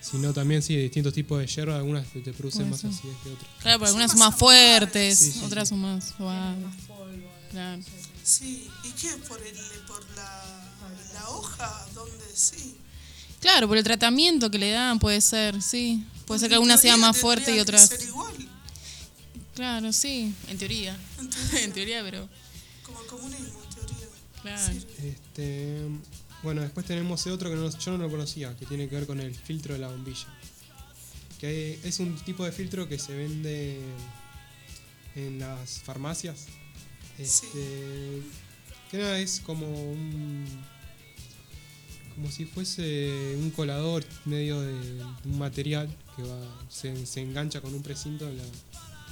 Si no, también sí, distintos tipos de yerba, algunas te, te producen más acidez que otras. Claro, porque algunas son más más fuertes, Sí, sí, otras sí. son más suaves. Claro. Sí, ¿y qué? ¿Por, el, por la, la hoja? ¿Dónde? Sí. Claro, por el tratamiento que le dan puede ser, sí. Puede ser que alguna sea más fuerte y otras. ser igual. Claro, sí. En teoría. En teoría. en teoría, pero. Como el comunismo, en teoría. Claro. Este, bueno, después tenemos ese otro que no, yo no lo conocía, que tiene que ver con el filtro de la bombilla. Que es un tipo de filtro que se vende en las farmacias. Este, que nada, es como un. como si fuese un colador medio de un material que va se, se engancha con un precinto en la,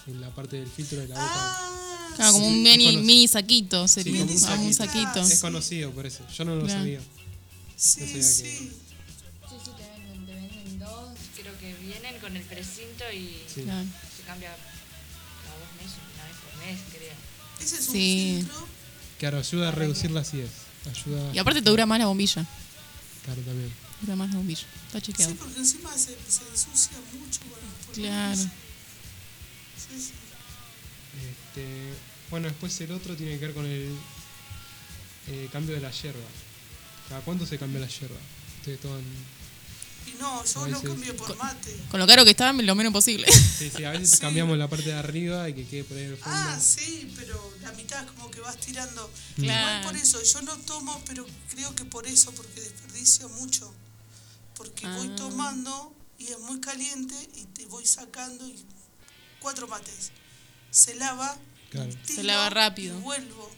en la parte del filtro de la boca. Ah, Claro, como Sí, un mini, mini saquito sería. Sí, como un un saquito. saquito. Es conocido por eso, yo no lo Claro. sabía. Sí, No sabía que- sí. Sí, sí, te venden, te venden dos. Creo que vienen con el precinto y Sí. Claro. se cambia cada dos meses, una vez por mes, creo. Ese es un Sí. filtro. Claro, ayuda a reducir la acidez. Ayuda. Y aparte te dura más la bombilla. Claro, también. Dura más la bombilla. Está chequeado. Sí, porque encima se, se ensucia mucho con los. Claro. Este, bueno, después el otro tiene que ver con el eh, cambio de la yerba. ¿Cada cuánto se cambia la yerba? Ustedes toman. Y no, yo lo cambio por mate. Con lo caro que está, lo menos posible. Sí, sí, a veces Sí. cambiamos la parte de arriba y que quede por ahí en el fondo. Ah, sí, pero la mitad es como que vas tirando. Claro. Igual por eso, yo no tomo, pero creo que por eso, porque desperdicio mucho. Porque voy Ah. tomando y es muy caliente y te voy sacando y cuatro mates. Se lava, Claro. tiro lava rápido. Y vuelvo.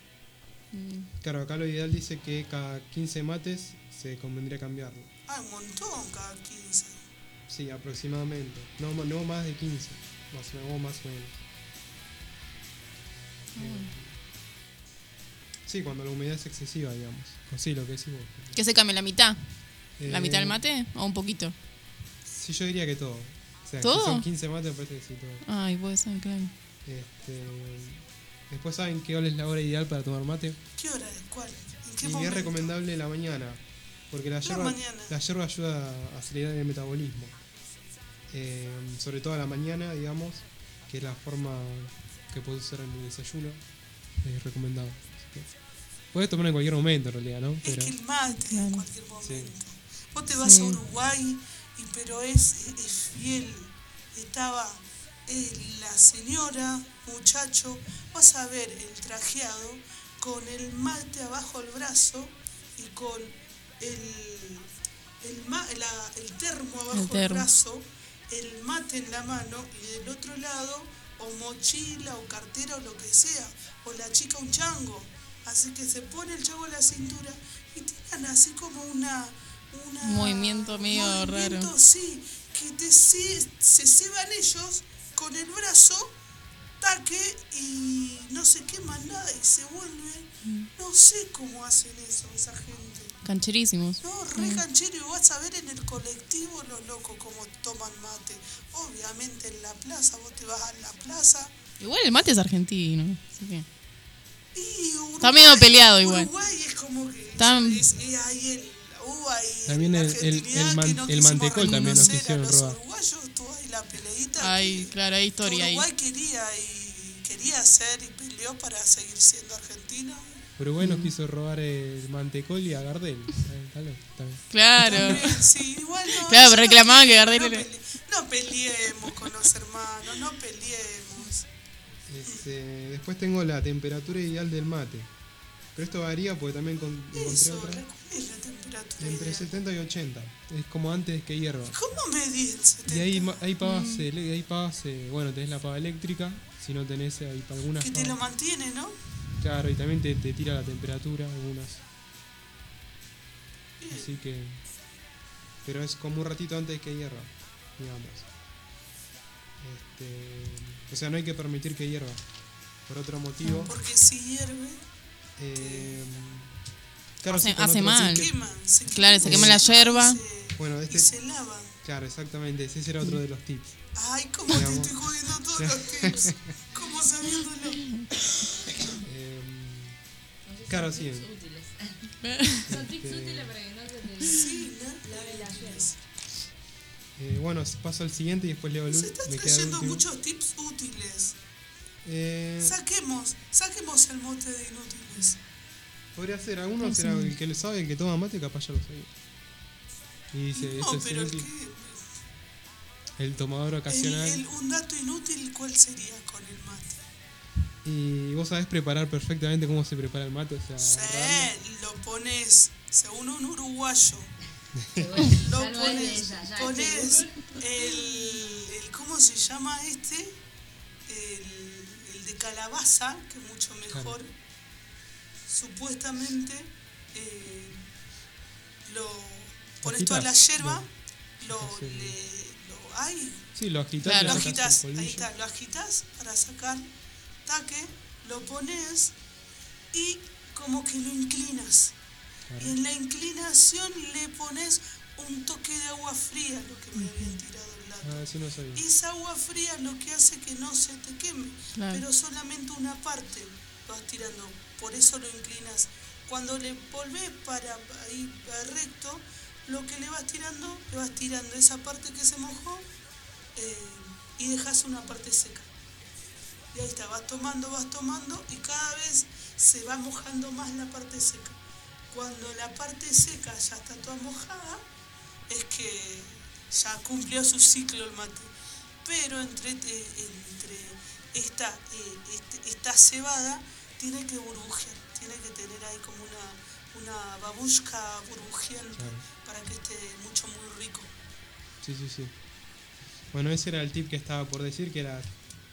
Claro, acá lo ideal dice que cada 15 mates se convendría cambiarlo. Ah, un montón cada 15. Sí, aproximadamente. No, no más de 15. Más o menos. o más o menos. Eh, sí, cuando la humedad es excesiva, digamos. O Sí, lo que decimos. que se cambie la mitad. ¿La Eh, mitad del mate o un poquito? Sí, yo diría que todo. O sea, ¿Todo? si son 15 mates, me parece que sí, todo. Ay, puede ser, claro. Este, después, ¿saben qué hora es la hora ideal para tomar mate? ¿Qué hora? ¿Cuál? ¿En qué Y momento? es recomendable la mañana, porque la yerba, mañana. la yerba ayuda a acelerar el metabolismo. Eh, sobre todo a la mañana, digamos, que es la forma que puedes usar en el desayuno, es recomendado. Así que Puedes tomar en cualquier momento, en realidad, ¿no? Es que el mate en cualquier momento. Sí. Vos te vas Sí. a Uruguay, y, pero es, es fiel. Estaba eh, la señora, muchacho, vas a ver el trajeado con el mate abajo del brazo y con el, el, ma- la- el termo abajo termo. brazo, el mate en la mano y del otro lado o mochila o cartera o lo que sea, o la chica un chango. Así que se pone el chango en la cintura y tiran así como una... una movimiento medio movimiento, raro. Sí, que te, se, se ceban ellos con el brazo taque y no se quema nada y se vuelve. No sé cómo hacen eso esa gente. Cancherísimos. No, re canchero y vas a ver en el colectivo los locos cómo toman mate. Obviamente en la plaza, vos te vas a la plaza Igual el mate es argentino. así que- y Uruguay, Está medio peleado igual. Uruguay es como que Está- es, es ahí el, la uva y También el- el- el man- no el mantecol también nos a quisieron los robar. uruguayos, tuvo ahí la peleita. Que- claro, hay que historia ahí. Uruguay quería y quería ser y peleó para seguir siendo Argentina. Uruguay nos quiso robar el mantecol y a Gardel. Tal vez, también. Claro. También, sí, igual no, Claro, reclamaban que Gardel no, era- pele- no peleemos con los hermanos, no peleemos. Este, después tengo la temperatura ideal del mate. Pero esto varía porque también con- encontré Eso, otra. ¿cuál es la temperatura? Entre ideal? 70 y 80. Es como antes que hierva. ¿Cómo medí el 70? Y ahí ma- hay pavas, ele- hay pavas, eh, bueno, tenés la pava eléctrica, si no tenés eh, hay algunas que te lo pavas- mantiene, ¿no? Claro, y también te, te tira la temperatura algunas. Así que pero es como un ratito antes que hierva, digamos. Este, o sea, no hay que permitir que hierva. Por otro motivo, Porque si hierve, eh, claro, Hace- hace mal. queman. Se Claro, se quema la se- yerba. se- Bueno, Y este, se lavan. claro, exactamente, ese era otro de los tips. Ay, cómo te estoy jodiendo todos los tips. ¿Cómo sabiéndolo? Eh, claro, sí. Son tips Este, útiles para que no se te Sí, la eh, bueno, paso al siguiente y después leo el Se último. queda el trayendo muchos tips útiles. Eh, Saquemos, saquemos el mote de inútiles. podría ser, algunos será el que le sabe, el que toma mate, capaz ya lo sabía. Y dice, No, esto es pero el inútil. que. El tomador ocasional. el- un dato inútil, ¿cuál sería con el mate? Y vos sabés preparar perfectamente cómo se prepara el mate, o sea, Sí, lo pones, según un uruguayo, lo no pones, pones el, el, ¿cómo se llama este? De calabaza, que es mucho mejor. Supuestamente eh, lo pones toda la yerba, lo, Sí. le, lo, ay, Sí, lo agitas, Claro. lo ahí está, lo agitas para sacar taque, lo pones y como que lo inclinas. Claro. Y en la inclinación le pones un toque de agua fría, lo que me habían tirado. Ah, no sabía. Esa agua fría lo que hace que no se te queme, Claro. pero solamente una parte lo vas tirando, por eso lo inclinas. Cuando le volvés para para recto, lo que le vas tirando, le vas tirando esa parte que se mojó eh, y dejas una parte seca. Y ahí está, vas tomando, vas tomando y cada vez se va mojando más la parte seca. Cuando la parte seca ya está toda mojada, es que ya cumplió su ciclo el mate. Pero entre, eh, entre esta, eh, este- esta cebada tiene que burbujear, tiene que tener ahí como una, una babushka burbujeante Claro. para que esté mucho, muy rico. Sí, sí, sí. Bueno, ese era el tip que estaba por decir, que era,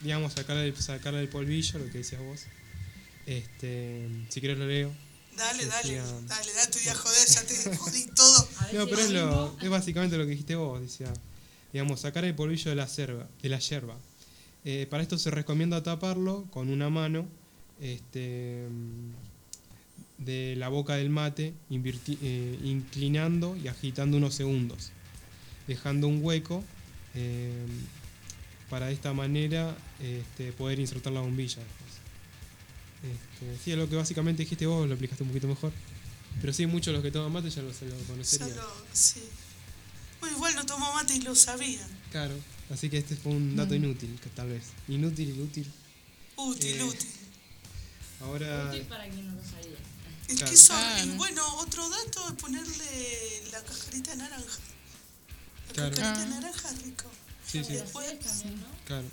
digamos, sacarle, el- sacarle el polvillo, lo que decías vos. Este, si querés lo leo. Dale, dale, dale, dale, te voy a joder, ya te jodí todo. No, pero es, lo, es básicamente lo que dijiste vos, decía, digamos, sacar el polvillo de la. De la yerba. Eh, para esto se recomienda taparlo con una mano este, mm, de la boca del mate, invirti- eh, inclinando y agitando unos segundos, dejando un hueco eh, para de esta manera este, poder insertar la bombilla después. Este, sí, es lo que básicamente dijiste vos, lo explicaste un poquito mejor. Pero sí, muchos de los que toman mate ya lo, se lo conocerían. Solo, sí. Bueno, igual no tomo mate y lo sabían. Claro, así que este fue un dato inútil, que tal vez. Inútil y útil. Útil, Eh, útil. Ahora, Útil para quien no lo sabía. Es claro. que son, Claro. y bueno, otro dato es ponerle la cascarita de naranja. La Claro. de Ah. naranja es rico. sí, sí, Después, claro.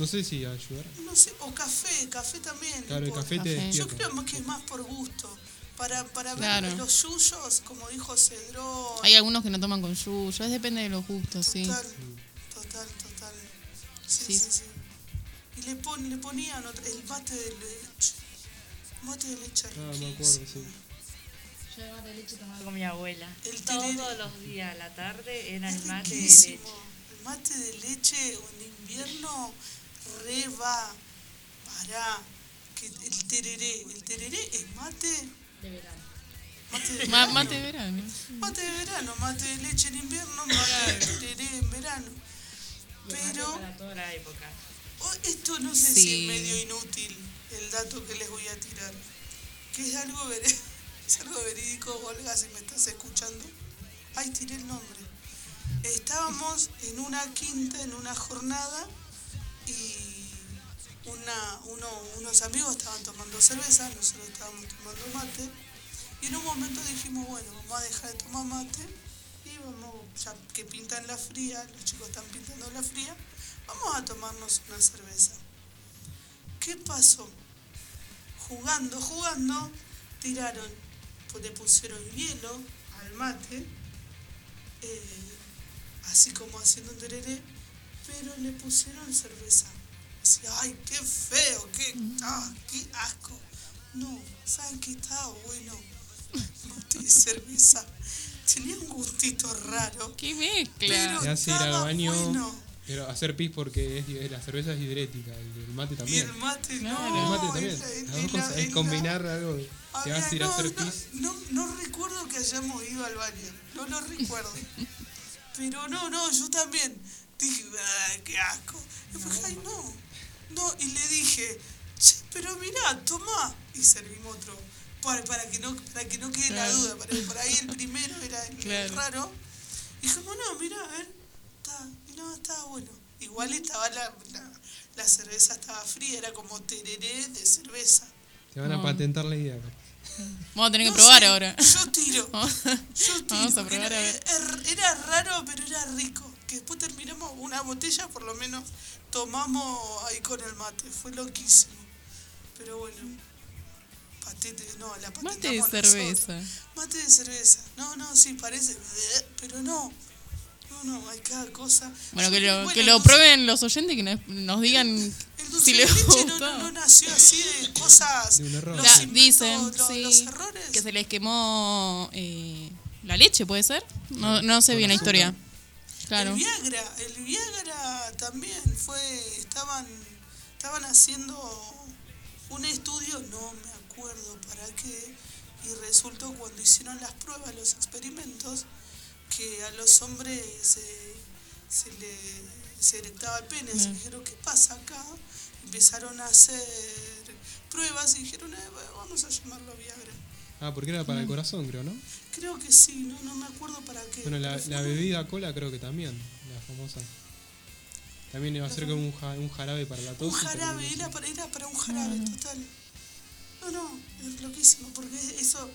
No sé si ayudar. no sé, o café, café también. Claro, el importa. café te Café. Yo creo que es más por gusto. Para, para ver los yuyos, como dijo Cedrón. Hay algunos que no toman con yuyo, es depende de los gustos, sí. Total, total, total. Sí, sí, Sí. sí. Y le, pon, le ponían otro- el mate de leche. Mate de leche Ah, me acuerdo, sí. Yo de mate de leche tomaba con mi abuela. El Todos tereré. los días a la tarde era Es el mate de leche. El mate de leche en invierno re va. Pará. Que el tereré, el tereré es mate. De verano. Mate de Ma- verano. mate de verano. Mate de verano, mate de leche en invierno, mate de tereré en verano. Pero para toda la época. oh, esto no sé si es medio inútil el dato que les voy a tirar. Que es algo, ver- es algo verídico, Olga, si me estás escuchando. Ay, tiré el nombre. Estábamos en una quinta, en una jornada, y una, uno, unos amigos estaban tomando cerveza, nosotros estábamos tomando mate, y en un momento dijimos, bueno, vamos a dejar de tomar mate, y vamos, ya que pintan la fría, los chicos están pintando la fría, vamos a tomarnos una cerveza. ¿Qué pasó? Jugando, jugando, tiraron, pues le pusieron hielo al mate, eh, así como haciendo un tereré, pero le pusieron cerveza. Decía, ay, qué feo, qué, ah, qué asco. No, ¿saben qué estaba bueno? Mate de cerveza. Tenía un gustito raro. ¡Qué mezcla! Pero hace ir al baño, bueno. pero hacer pis porque es, la cerveza es hidrética y el mate Y también. el mate, Claro. no. el mate también. y la- y la- cosas y es la- combinar algo. Te vas a ir a Había- hacer no, pis. No, no, no recuerdo que hayamos ido al baño, no lo recuerdo. Pero no, no, yo también dije, ay, qué asco. Y dije, ay, no, no, y le dije, che, pero mirá, toma. Y servimos otro, para, para, que, no, para que no quede la duda, para, por ahí el primero era el Claro. raro. Y dijimos, no, mirá, a ver, está, y no, estaba bueno. Igual estaba la, la, la cerveza estaba fría, era como tereré de cerveza. Te van a No. patentar la idea. Vamos a tener que probar sé, ahora. Yo tiro. Vamos Yo tiro. Vamos a probar era, a ver. er- era raro, pero era rico. Que después terminamos una botella, por lo menos tomamos ahí con el mate. Fue loquísimo. Pero bueno, patete, no, la Mate de nosotros. cerveza. Mate de cerveza. No, no, sí, parece, pero no. No, no, hay cada cosa. Bueno, que lo, que lo prueben los oyentes que nos, nos digan El dulce si les leche no, gustó. no, no nació así de cosas. De un error. Los Ya, inventos, dicen, los, sí, los errores. que se les quemó eh, la leche, ¿puede ser? No, no sé bien la historia. Claro. El Viagra, el Viagra también fue, estaban, estaban haciendo un estudio, no me acuerdo para qué, y resultó cuando hicieron las pruebas, los experimentos, que a los hombres se, se le se erectaba el pene, se Mm. dijeron, ¿qué pasa acá? Empezaron a hacer pruebas y dijeron, "Eh, vamos a llamarlo Viagra. Ah, porque era para el corazón, creo, ¿no? Creo que sí, no, no me acuerdo para qué. Bueno, la, bebida cola creo que también, la famosa. También iba a ser como un, ja- un jarabe para la tos. Un jarabe, era para, era para un jarabe, total. No, no, es loquísimo, porque eso...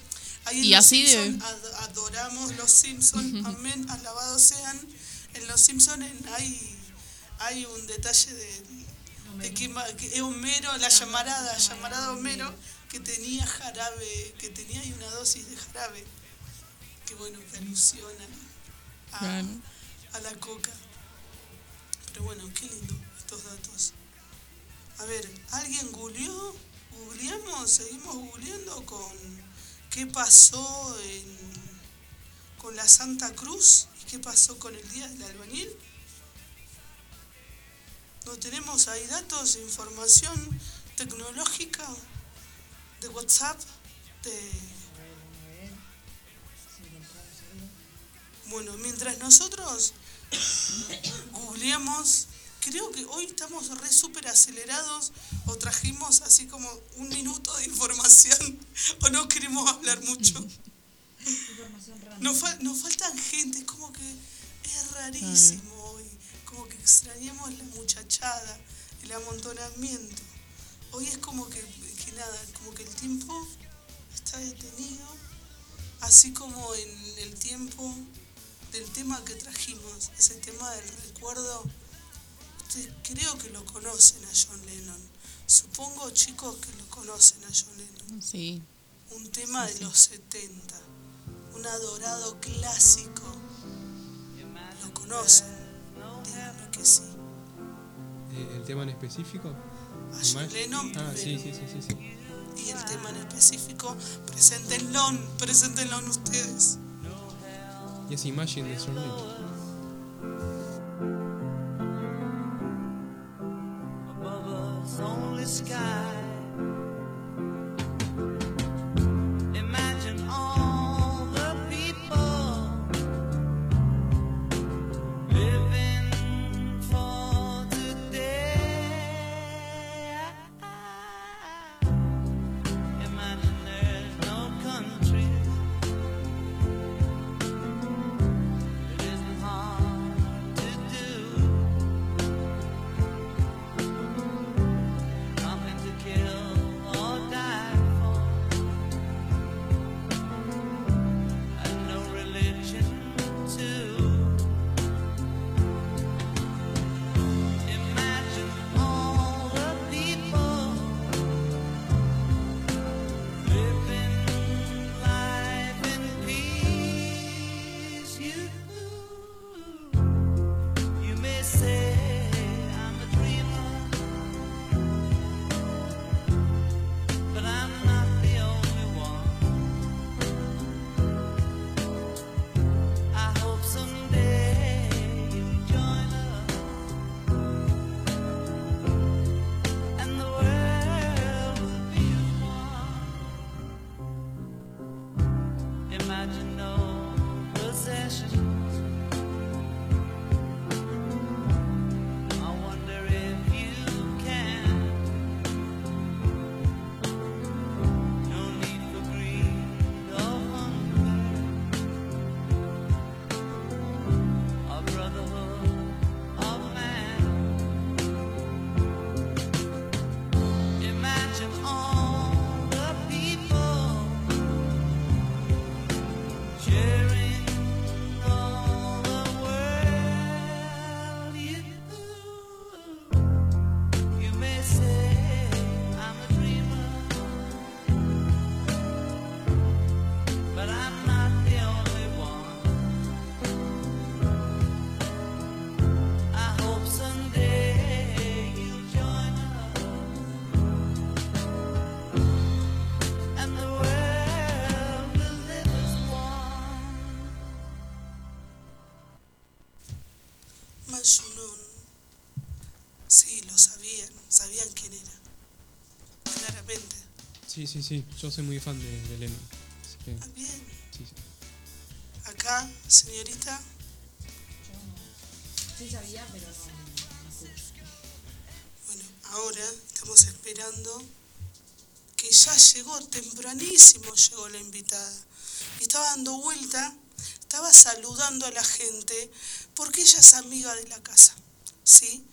Ahí en Y los así de- Simpson ad- adoramos los Simpsons, amén, alabados sean. En los Simpsons hay, hay un detalle de, de que, que es Homero, la llamarada, llamarada Homero, que tenía jarabe, que tenía ahí una dosis de jarabe, que bueno, que alusiona a, Claro. a la coca. Pero bueno, qué lindo estos datos. A ver, ¿alguien googleó? ¿Googleamos? ¿Seguimos googleando con qué pasó en, con la Santa Cruz? ¿Y qué pasó con el Día del Albañil? ¿No tenemos ahí datos, información tecnológica de WhatsApp? De... Bueno, mientras nosotros googleamos, creo que hoy estamos re súper acelerados o trajimos así como un minuto de información o no queremos hablar mucho. Nos, fal- nos faltan gente, es como que es rarísimo hoy, como que extrañamos la muchachada, el amontonamiento. Hoy es como que, que nada, como que el tiempo está detenido, así como en el tiempo del tema que trajimos, ese tema del recuerdo. Ustedes creo que lo conocen a John Lennon. Supongo, chicos, que lo conocen a John Lennon. Sí. Un tema de los 70, un adorado clásico. ¿Lo conocen? Díganme que sí. Eh, ¿El tema en específico? A John Lennon Ah, sí, primero. sí, sí, sí, sí. Y el tema en específico, preséntenlo, preséntenlo ustedes. Yes, imagen de su. Above us only sky. Sí, sí, sí. Yo soy muy fan de, de Lennon. Así que, bien. sí, sí. Acá, señorita. Sí sabía, pero no, no escucho. Bueno, ahora estamos esperando que ya llegó, tempranísimo llegó la invitada. Y estaba dando vuelta, estaba saludando a la gente, porque ella es amiga de la casa, ¿sí?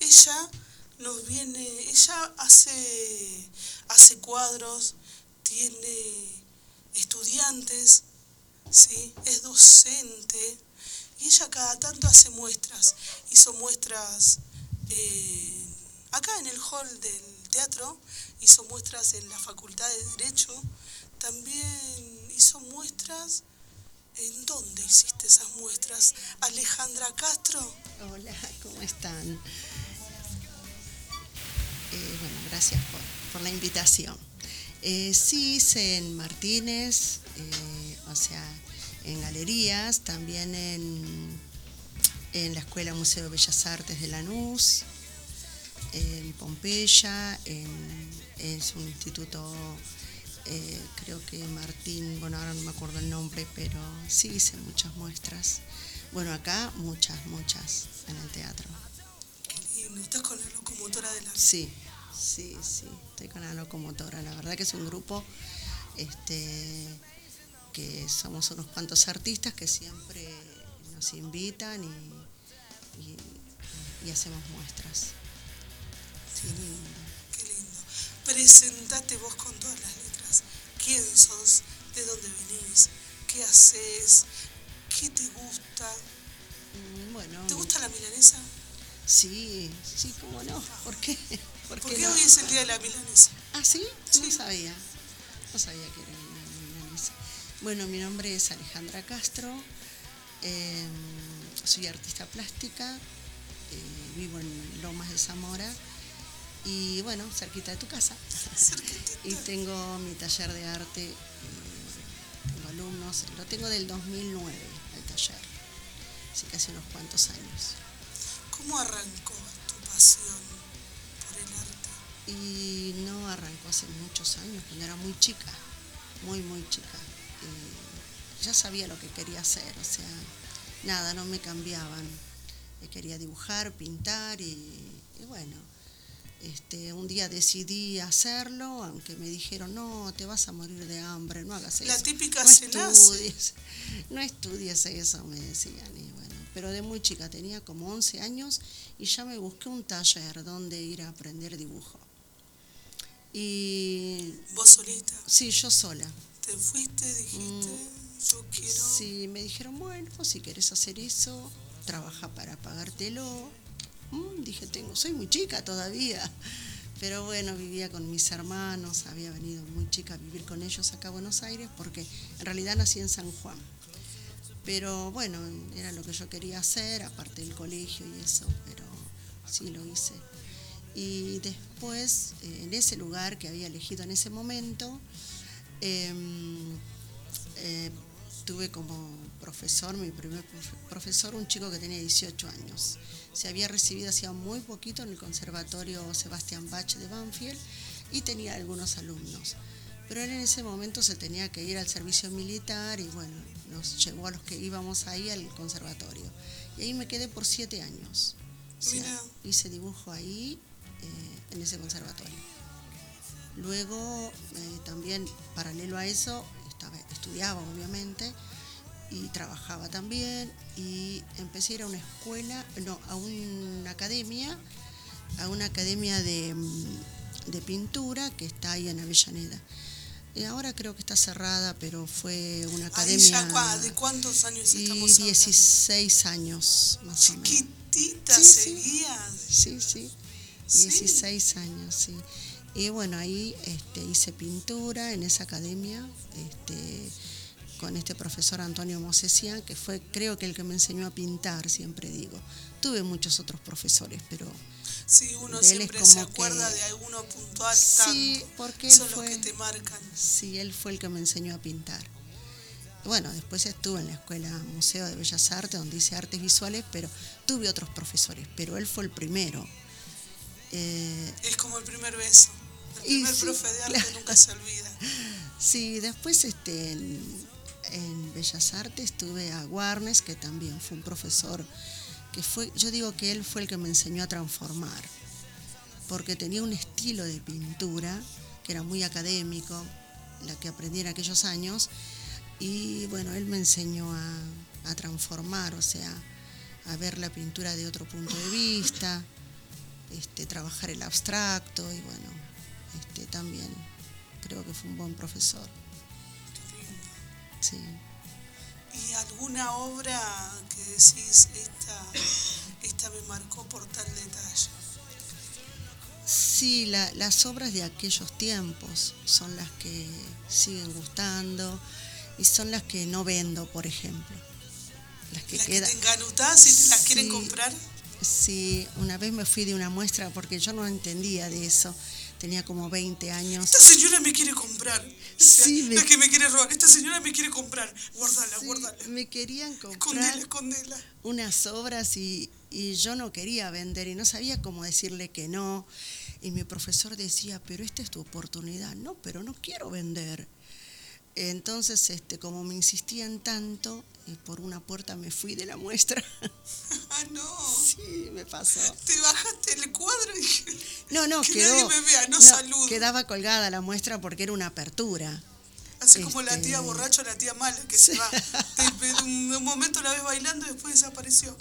Ella nos viene, ella hace, hace cuadros, tiene estudiantes, ¿sí? Es docente, y ella cada tanto hace muestras. Hizo muestras eh, acá en el hall del teatro, hizo muestras en la Facultad de Derecho, también hizo muestras. ¿En dónde hiciste esas muestras? Alejandra Castro. Hola, ¿cómo están? Eh, bueno, gracias por, la invitación. Eh, sí, en Martínez, eh, o sea, en galerías, también en, en la Escuela Museo de Bellas Artes de Lanús, en Pompeya, en, es un instituto, eh, creo que Martín, bueno, ahora no me acuerdo el nombre, pero sí hice muchas muestras. Bueno, acá muchas, muchas en el teatro. Qué lindo. Con locomotora de la Sí, sí, sí, estoy con la locomotora. La verdad que es un grupo este, que somos unos cuantos artistas que siempre nos invitan y, y- y hacemos muestras. Sí, lindo. Qué lindo. Presentate vos con todas las letras. ¿Quién sos? ¿De dónde venís? ¿Qué haces? ¿Qué te gusta? Mm, Bueno, ¿Te gusta la milanesa? Sí, sí, cómo no. ¿Por qué? ¿Por qué no? hoy es el día de la milanesa. ¿Ah, sí? No sabía. No sabía que era una milanesa. Bueno, mi nombre es Alejandra Castro. eh, soy artista plástica. eh, vivo en Lomas de Zamora. Y bueno, cerquita de tu casa. y tengo mi taller de arte. eh, tengo alumnos. Lo tengo del 2009, el taller. Así que hace unos cuantos años. ¿Cómo arrancó tu pasión por el arte? y no arrancó hace muchos años, cuando era muy chica, muy, muy chica. Y ya sabía lo que quería hacer, o sea, nada, no me cambiaban. Eh, Quería dibujar, pintar y, y bueno, este, un día decidí hacerlo, aunque me dijeron, no, te vas a morir de hambre, no hagas eso. La típica no estudies, no estudies eso, me decían. Y bueno, pero de muy chica, tenía como 11 años y ya me busqué un taller donde ir a aprender dibujo. Y Vos solita. sí, yo sola. Te fuiste, dijiste, yo quiero. Sí, me dijeron, bueno, si querés hacer eso, trabaja para pagártelo. Mm, dije, tengo, soy muy chica todavía. Pero bueno, vivía con mis hermanos, había venido muy chica a vivir con ellos acá a Buenos Aires, porque en realidad nací en San Juan. Pero bueno, era lo que yo quería hacer, aparte del colegio y eso, pero sí lo hice. Y después, eh, en ese lugar que había elegido en ese momento, em, eh, tuve como profesor, mi primer profe- profesor, un chico que tenía 18 años. Se había recibido hacía muy poquito en el Conservatorio Sebastián Bach de Banfield y tenía algunos alumnos. Pero él en ese momento se tenía que ir al servicio militar y bueno, nos llevó a los que íbamos ahí al conservatorio. Y ahí me quedé por siete años. O sea, hice dibujo ahí, eh, en ese conservatorio. Luego, eh, también paralelo a eso, estaba, estudiaba obviamente y trabajaba también y empecé a ir a una escuela, no, a una academia, a una academia de, mm, de pintura que está ahí en Avellaneda. Y ahora creo que está cerrada, pero fue una academia ya, ¿de cuántos años estamos hablando? 16 años más o menos. Sí. seguías. Sí, sí. Sí. 16 años, sí. Y bueno, ahí este, hice pintura en esa academia este, con este profesor Antonio Mosesian, que fue creo que el que me enseñó a pintar, siempre digo. Tuve muchos otros profesores, pero Sí, uno de él es siempre como se acuerda que- de alguno puntual Sí, tanto. porque él Son fue- los que te marcan. sí, él fue el que me enseñó a pintar. Bueno, después estuve en la Escuela Museo de Bellas Artes, donde hice artes visuales, pero tuve otros profesores, pero él fue el primero. Eh, Es como el primer beso. El primer sí, profe de arte claro. nunca se olvida. Sí, después este, en, en Bellas Artes tuve a Warnes, que también fue un profesor que fue, yo digo que él fue el que me enseñó a transformar, porque tenía un estilo de pintura que era muy académico, la que aprendí en aquellos años, y bueno, él me enseñó a, transformar, o sea, a ver la pintura de otro punto de vista, este, trabajar el abstracto, y bueno, este, también creo que fue un buen profesor. Sí. ¿Y alguna obra que decís, esta, esta me marcó por tal detalle? Sí, la- las obras de aquellos tiempos son las que siguen gustando y son las que no vendo, por ejemplo. Las que Las que quedan. te enganutás y te las quieren comprar. Sí, una vez me fui de una muestra porque yo no entendía de eso. Tenía como 20 años. Esta señora me quiere comprar. Sí, me- es que me quiere robar. Esta señora me quiere comprar. Guardala, Sí, guardala. me querían comprar Escondela, escondela. unas obras y, y yo no quería vender y no sabía cómo decirle que no. Y mi profesor decía, pero esta es tu oportunidad. No, pero no quiero vender. Entonces, este, como me insistían tanto, por una puerta me fui de la muestra. Ah, no. sí, me pasó. Te bajaste el cuadro y dije, No, no, que quedó. nadie me vea, no, saludo. Quedaba colgada la muestra porque era una apertura. Así como la Este- tía borracha o la tía mala que se va. De, un, momento la ves bailando y después desapareció.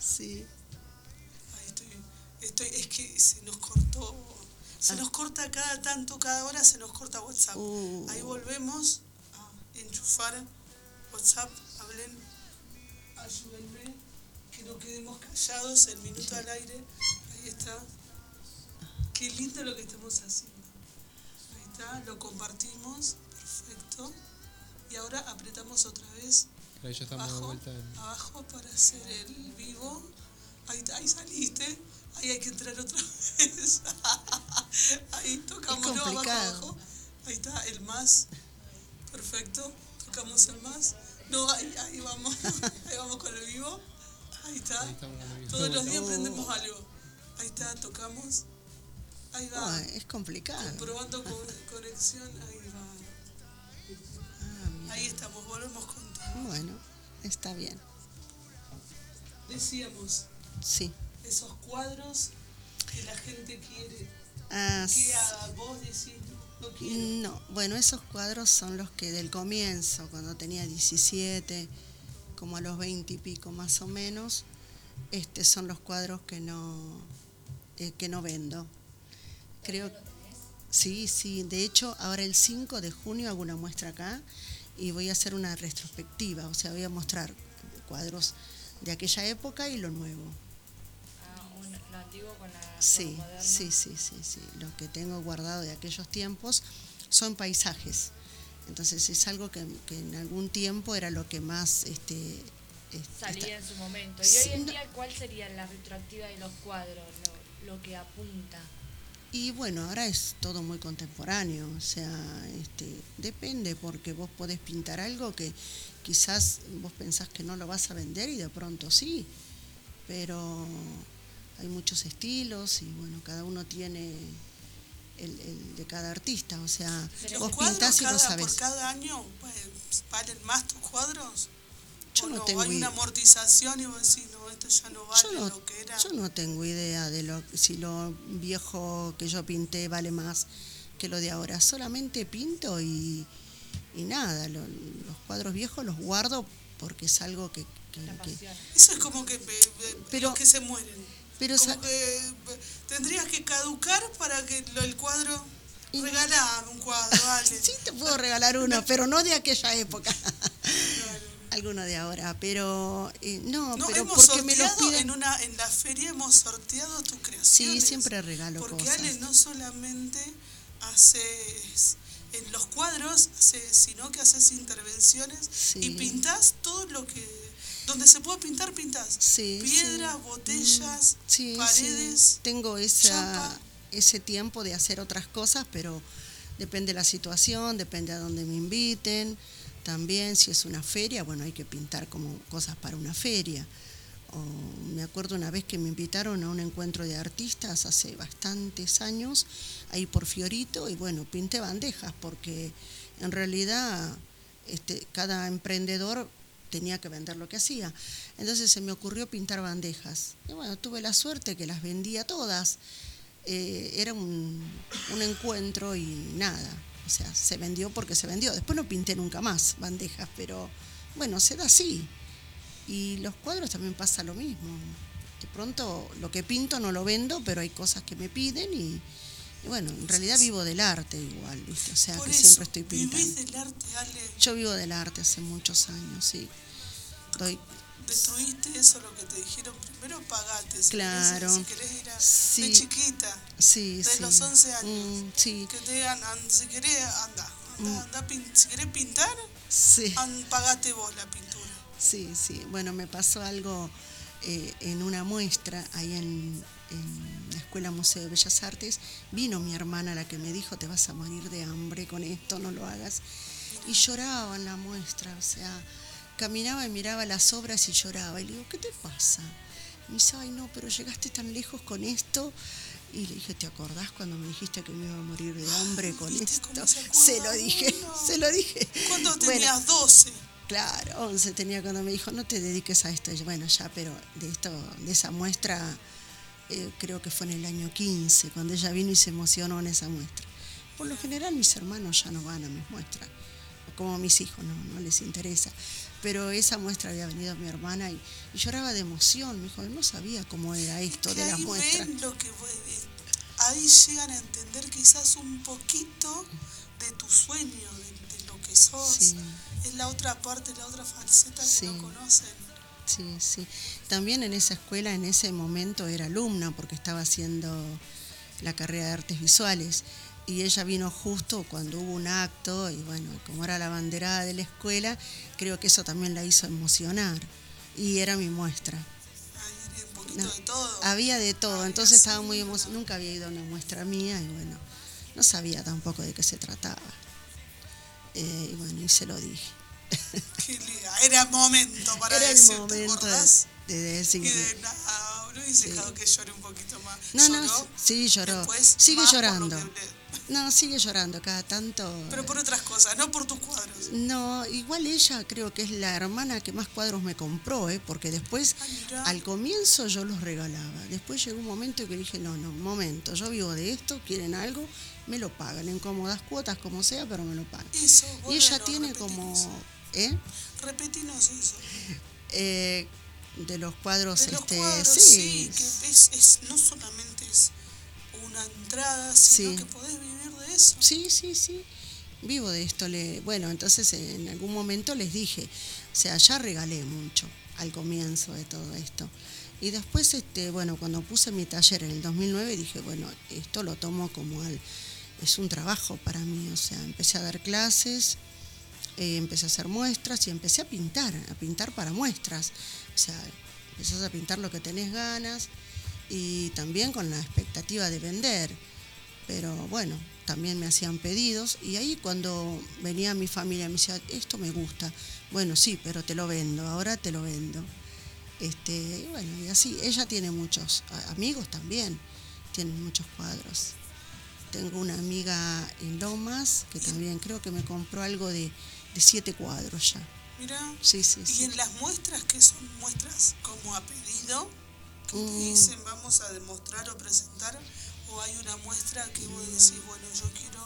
Sí. Ahí estoy, estoy, es que se nos cortó. Se Ah. nos corta cada tanto, cada hora se nos corta WhatsApp. Uh. Ahí volvemos a enchufar WhatsApp. Ayúdenme, que no quedemos callados el minuto al aire. Ahí está. Qué lindo lo que estamos haciendo. Ahí está, lo compartimos. Perfecto. Y ahora apretamos otra vez Ahí ya estamos de abajo, vuelta en- abajo para hacer el vivo. Ahí, ahí saliste. Ahí hay que entrar otra vez. ahí tocamos abajo, abajo. Ahí está el más. Perfecto. Tocamos el más. No, ahí, ahí vamos. ahí vamos con el vivo. Ahí está. Ahí con. Todos los días Oh. aprendemos algo. Ahí está, tocamos. Ahí va. Ah, es complicado. Probando con conexión, ahí va. Ahí estamos, volvemos contigo. Bueno, está bien. Decíamos, Sí. esos cuadros que la gente quiere. Ah, que a vos decís, no, bueno, esos cuadros son los que del comienzo, cuando tenía 17, como a los 20 y pico más o menos, este son los cuadros que no, eh, que no vendo. Creo Sí, sí, de hecho ahora el 5 de junio hago una muestra acá y voy a hacer una retrospectiva, o sea, voy a mostrar cuadros de aquella época y lo nuevo. Antiguo con la con Sí, lo sí, sí, sí, sí. Lo que tengo guardado de aquellos tiempos son paisajes. Entonces es algo que, que en algún tiempo era lo que más este, est- Salía en su momento. ¿Y Sí, hoy en día cuál sería la retroactiva de los cuadros? Lo, lo que apunta. Y bueno, ahora es todo muy contemporáneo, o sea, este, depende porque vos podés pintar algo que quizás vos pensás que no lo vas a vender y de pronto sí, pero hay muchos estilos y bueno, cada uno tiene el, el de cada artista, o sea, ¿Los vos cuadros pintás y cada, no sabes. por cada año pues, valen más tus cuadros? Yo ¿O no no? tengo Hay idea. una amortización y vos decís, no, esto ya no vale Yo no, lo que era. yo no tengo idea de lo si lo viejo que yo pinté vale más que lo de ahora. Solamente pinto y, y nada. lo- los cuadros viejos los guardo porque es algo que, que- que- Eso es como que Pero- los que se mueren. Pero como que eh, tendrías que caducar para que lo- el cuadro... Regalame un cuadro, dale. sí te puedo regalar uno, pero no de aquella época. Alguno de ahora, pero eh, no, No, pero hemos porque me los piden. en una en la feria hemos sorteado tus Sí, creaciones. siempre regalo Porque cosas. Ale no solamente haces en los cuadros, sino que haces intervenciones y Sí. pintas todo lo que donde se puede pintar pintas. Sí, Piedras, sí. botellas, Mm, sí, paredes. Tengo esa, chapa. ese tiempo de hacer otras cosas, pero depende de la situación, depende a dónde me inviten. También si es una feria, bueno, hay que pintar como cosas para una feria. O me acuerdo una vez que me invitaron a un encuentro de artistas hace bastantes años, ahí por Fiorito, y bueno, pinté bandejas, porque en realidad este, cada emprendedor tenía que vender lo que hacía. Entonces se me ocurrió pintar bandejas. Y bueno, tuve la suerte que las vendía todas. Eh, era un, un encuentro y nada. O sea, se vendió porque se vendió. Después no pinté nunca más bandejas, pero bueno, se da así. Y los cuadros también pasa lo mismo. De pronto lo que pinto no lo vendo, pero hay cosas que me piden y, y bueno, en realidad vivo del arte igual, ¿viste? O sea, Por que eso, siempre estoy pintando. vivís del arte, Ale. Yo vivo del arte hace muchos años, sí. Doy, Destruiste eso, lo que te dijeron primero, pagate. Si Claro. Querés, si querés ir a, Sí. de chiquita, sí, de sí. los 11 años. Mm, sí, Que te digan, "An- si querés, anda. Mm. anda, anda pin- si querés pintar, sí, an- pagate vos la pintura. sí, sí. Bueno, me pasó algo eh, en una muestra ahí en, en la Escuela Museo de Bellas Artes. Vino mi hermana la que me dijo, te vas a morir de hambre con esto, no lo hagas. Y lloraba en la muestra, o sea, caminaba y miraba las obras y lloraba. Y le digo, ¿qué te pasa? Y me dice, ay no, pero llegaste tan lejos con esto. Y le dije, ¿te acordás cuando me dijiste que me iba a morir de hambre con esto? Se lo dije, se lo dije. Cuando Bueno, tenías 12. Claro, 11 tenía cuando me dijo, no te dediques a esto. Y yo, bueno, ya, pero de esto, de esa muestra, eh, creo que fue en el año 15, cuando ella vino y se emocionó en esa muestra. Por lo general mis hermanos ya no van a mis muestras, como mis hijos, no, no les interesa. Pero esa muestra había venido mi hermana y, y lloraba de emoción. Me dijo, no sabía cómo era esto Que de las muestras. lo que ahí llegan a entender quizás un poquito de tu sueño, de, de lo que sos. Sí. Es la otra parte, la otra falseta que Sí. no conocen. Sí, sí. También en esa escuela, en ese momento, era alumna porque estaba haciendo la carrera de artes visuales. Y ella vino justo cuando hubo un acto, y bueno, como era la banderada de la escuela, creo que eso también la hizo emocionar. Y era mi muestra. Un poquito No, de todo. Había de todo, entonces estaba muy emocionada. Nunca había ido a una muestra mía y bueno, no sabía tampoco de qué se trataba. Eh, y bueno, y se lo dije. Era momento para Era el decir, ¿te momento de, de decir. Y de, "No, No hubiese dejado que llore un poquito más. No, no, sí, lloró. después, Sigue llorando. No, sigue llorando cada tanto. pero por otras cosas, no por tus cuadros. No, igual ella creo que es la hermana que más cuadros me compró, ¿eh? porque después, mirá. al comienzo yo los regalaba. Después llegó un momento que dije, no, no, un momento, yo vivo de esto, quieren algo, me lo pagan en cómodas cuotas, como sea, pero me lo pagan. Eso, y ella tiene como, ¿eh? Repetinos eso. Eh, de los cuadros, De los este, cuadros, sí, sí, que es, es- no solamente es una entrada, sino Sí. que podés vivir de eso. Sí, sí, sí. Vivo de esto. Le, bueno, entonces en algún momento les dije, o sea, ya regalé mucho al comienzo de todo esto. Y después, este, bueno, cuando puse mi taller en el 2009, dije, bueno, esto lo tomo como al, es un trabajo para mí. O sea, empecé a dar clases, eh, empecé a hacer muestras y empecé a pintar, a pintar para muestras. O sea, empezás a pintar lo que tenés ganas y también con la expectativa de vender pero bueno, también me hacían pedidos y ahí cuando venía mi familia me decía, esto me gusta, bueno, sí, pero te lo vendo, ahora te lo vendo. Este, y bueno, y así, ella tiene muchos amigos también, tienen muchos cuadros. Tengo una amiga en Lomas que también creo que me compró algo de, de siete cuadros ya. Sí, sí, Y sí. en las muestras, que son muestras como a pedido, que te dicen vamos a demostrar o presentar, o hay una muestra que vos decís, bueno, yo quiero,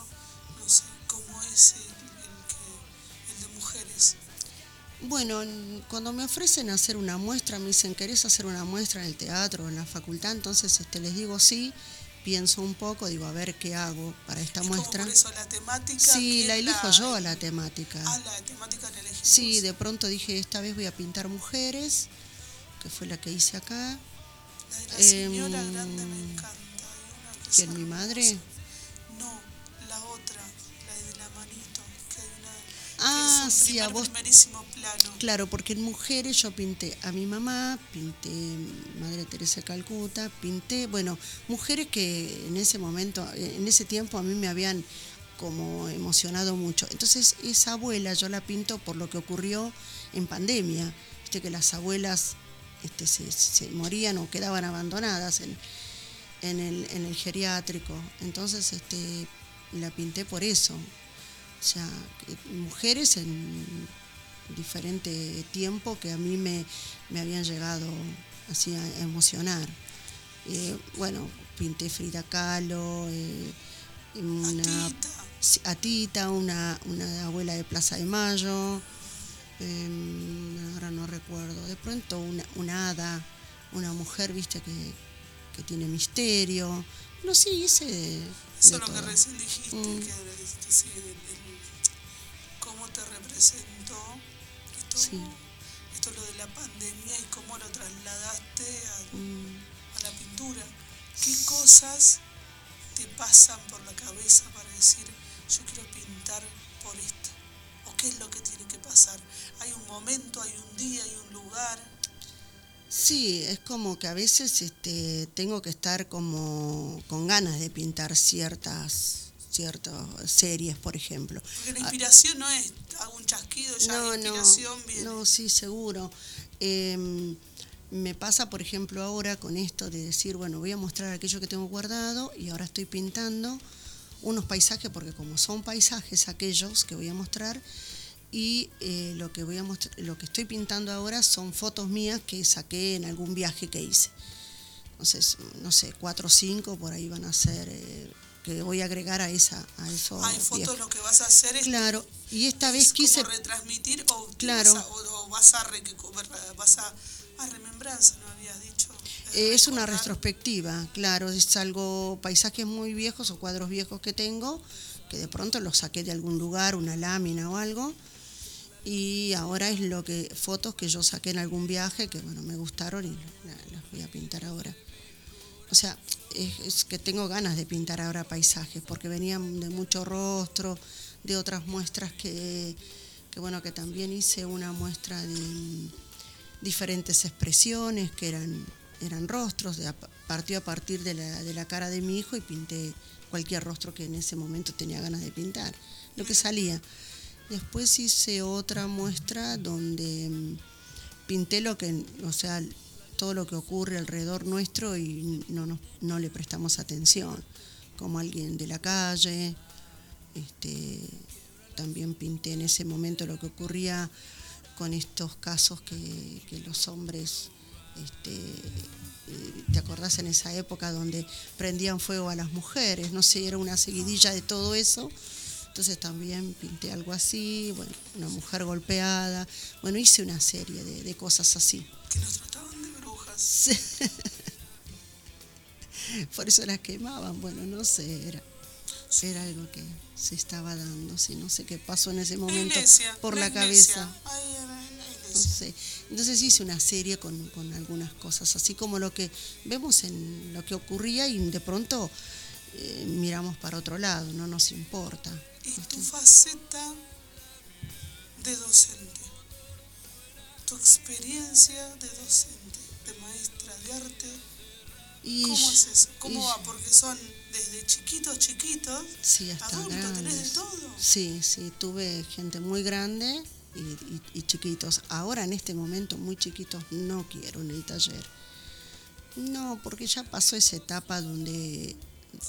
no sé, cómo es el, el que, el de mujeres. Bueno, cuando me ofrecen hacer una muestra, me dicen, ¿querés hacer una muestra en el teatro o en la facultad? Entonces este, les digo sí, pienso un poco, digo, a ver qué hago para esta Es como muestra. por eso la temática. Sí, ¿quién la elijo yo a la temática. Ah, la temática la elegís Sí, de pronto dije, esta vez voy a pintar mujeres, que fue la que hice acá. La de la señora Em, grande me encanta. ¿Quién, mi madre? Ah, es un sí, a vos- primerísimo plano. Claro, porque en mujeres yo pinté a mi mamá, pinté Madre Teresa de Calcuta, pinté, bueno, mujeres que en ese momento, en ese tiempo a mí me habían como emocionado mucho. Entonces esa abuela yo la pinto por lo que ocurrió en pandemia, viste que las abuelas este, se, se morían o quedaban abandonadas en, en el, en el geriátrico. Entonces este, la pinté por eso. O sea, que- mujeres en diferente tiempo que a mí me, me habían llegado así a emocionar. Eh, bueno, pinté Frida Kahlo, eh, una sí, a Tita, una, una abuela de Plaza de Mayo, eh, ahora no recuerdo, de pronto una, una hada, una mujer, viste, que, que tiene misterio. No, sí, hice de, de Eso es lo que recién dijiste, Mm. que, que sí, esto, Sí. esto lo de la pandemia y cómo lo trasladaste a, Mm. a la pintura. ¿Qué cosas te pasan por la cabeza para decir, yo quiero pintar por esto? ¿O qué es lo que tiene que pasar? ¿Hay un momento, hay un día, hay un lugar? Sí, es como que a veces este, tengo que estar como con ganas de pintar ciertas, ciertas series, por ejemplo. Porque la Ah, inspiración no es, hago un chasquido, ya no, no, inspiración viene. no, sí, seguro. Em, me pasa, por ejemplo, ahora con esto de decir, bueno, voy a mostrar aquello que tengo guardado y ahora estoy pintando unos paisajes, porque como son paisajes aquellos que voy a mostrar, y eh, lo que voy a mostrar, lo que estoy pintando ahora son fotos mías que saqué en algún viaje que hice. Entonces, no sé, cuatro o cinco por ahí van a ser eh, que voy a agregar a esa a esos Hay fotos, viajes. lo que vas a hacer es, Claro, y esta vez es quise como retransmitir o, Claro. vas a, o, o vas a, re- vas a, a remembranza, ¿no habías dicho? Eh, Es una retrospectiva, claro, es algo, paisajes muy viejos o cuadros viejos que tengo, que de pronto los saqué de algún lugar, una lámina o algo, y ahora es lo que, fotos que yo saqué en algún viaje que bueno, me gustaron y la- las voy a pintar ahora. O sea, es, es que tengo ganas de pintar ahora paisajes, porque venían de mucho rostro, de otras muestras que, que bueno, que también hice una muestra de mm, diferentes expresiones que eran, eran rostros, de, partió a partir de la, de la cara de mi hijo y pinté cualquier rostro que en ese momento tenía ganas de pintar, lo que salía. Después hice otra muestra donde mm, pinté lo que, o sea, todo lo que ocurre alrededor nuestro y no, no, no le prestamos atención, como alguien de la calle. Este, también pinté en ese momento lo que ocurría con estos casos que, que los hombres, este, eh, ¿te acordás en esa época donde prendían fuego a las mujeres? No sé, era una seguidilla de todo eso. Entonces también pinté algo así, bueno, una mujer golpeada. Bueno, hice una serie de, cosas así. Que nos trataban. Sí. Por eso las quemaban, bueno, no sé, era, era algo que se estaba dando, sí, no sé qué pasó en ese momento iglesia, por la la, cabeza. en la iglesia. No sé. Entonces hice una serie con, con algunas cosas, así como lo que vemos en lo que ocurría y de pronto eh, miramos para otro lado, no nos importa. Y tu faceta de docente, tu experiencia de docente, Y ¿cómo es eso? ¿Cómo y- va? Porque son desde chiquitos, chiquitos, Sí, hasta adultos, tenés de grandes. todo. Sí, sí, tuve gente muy grande y, y- y chiquitos. Ahora en este momento muy chiquitos no quiero en el taller. No, porque ya pasó esa etapa donde,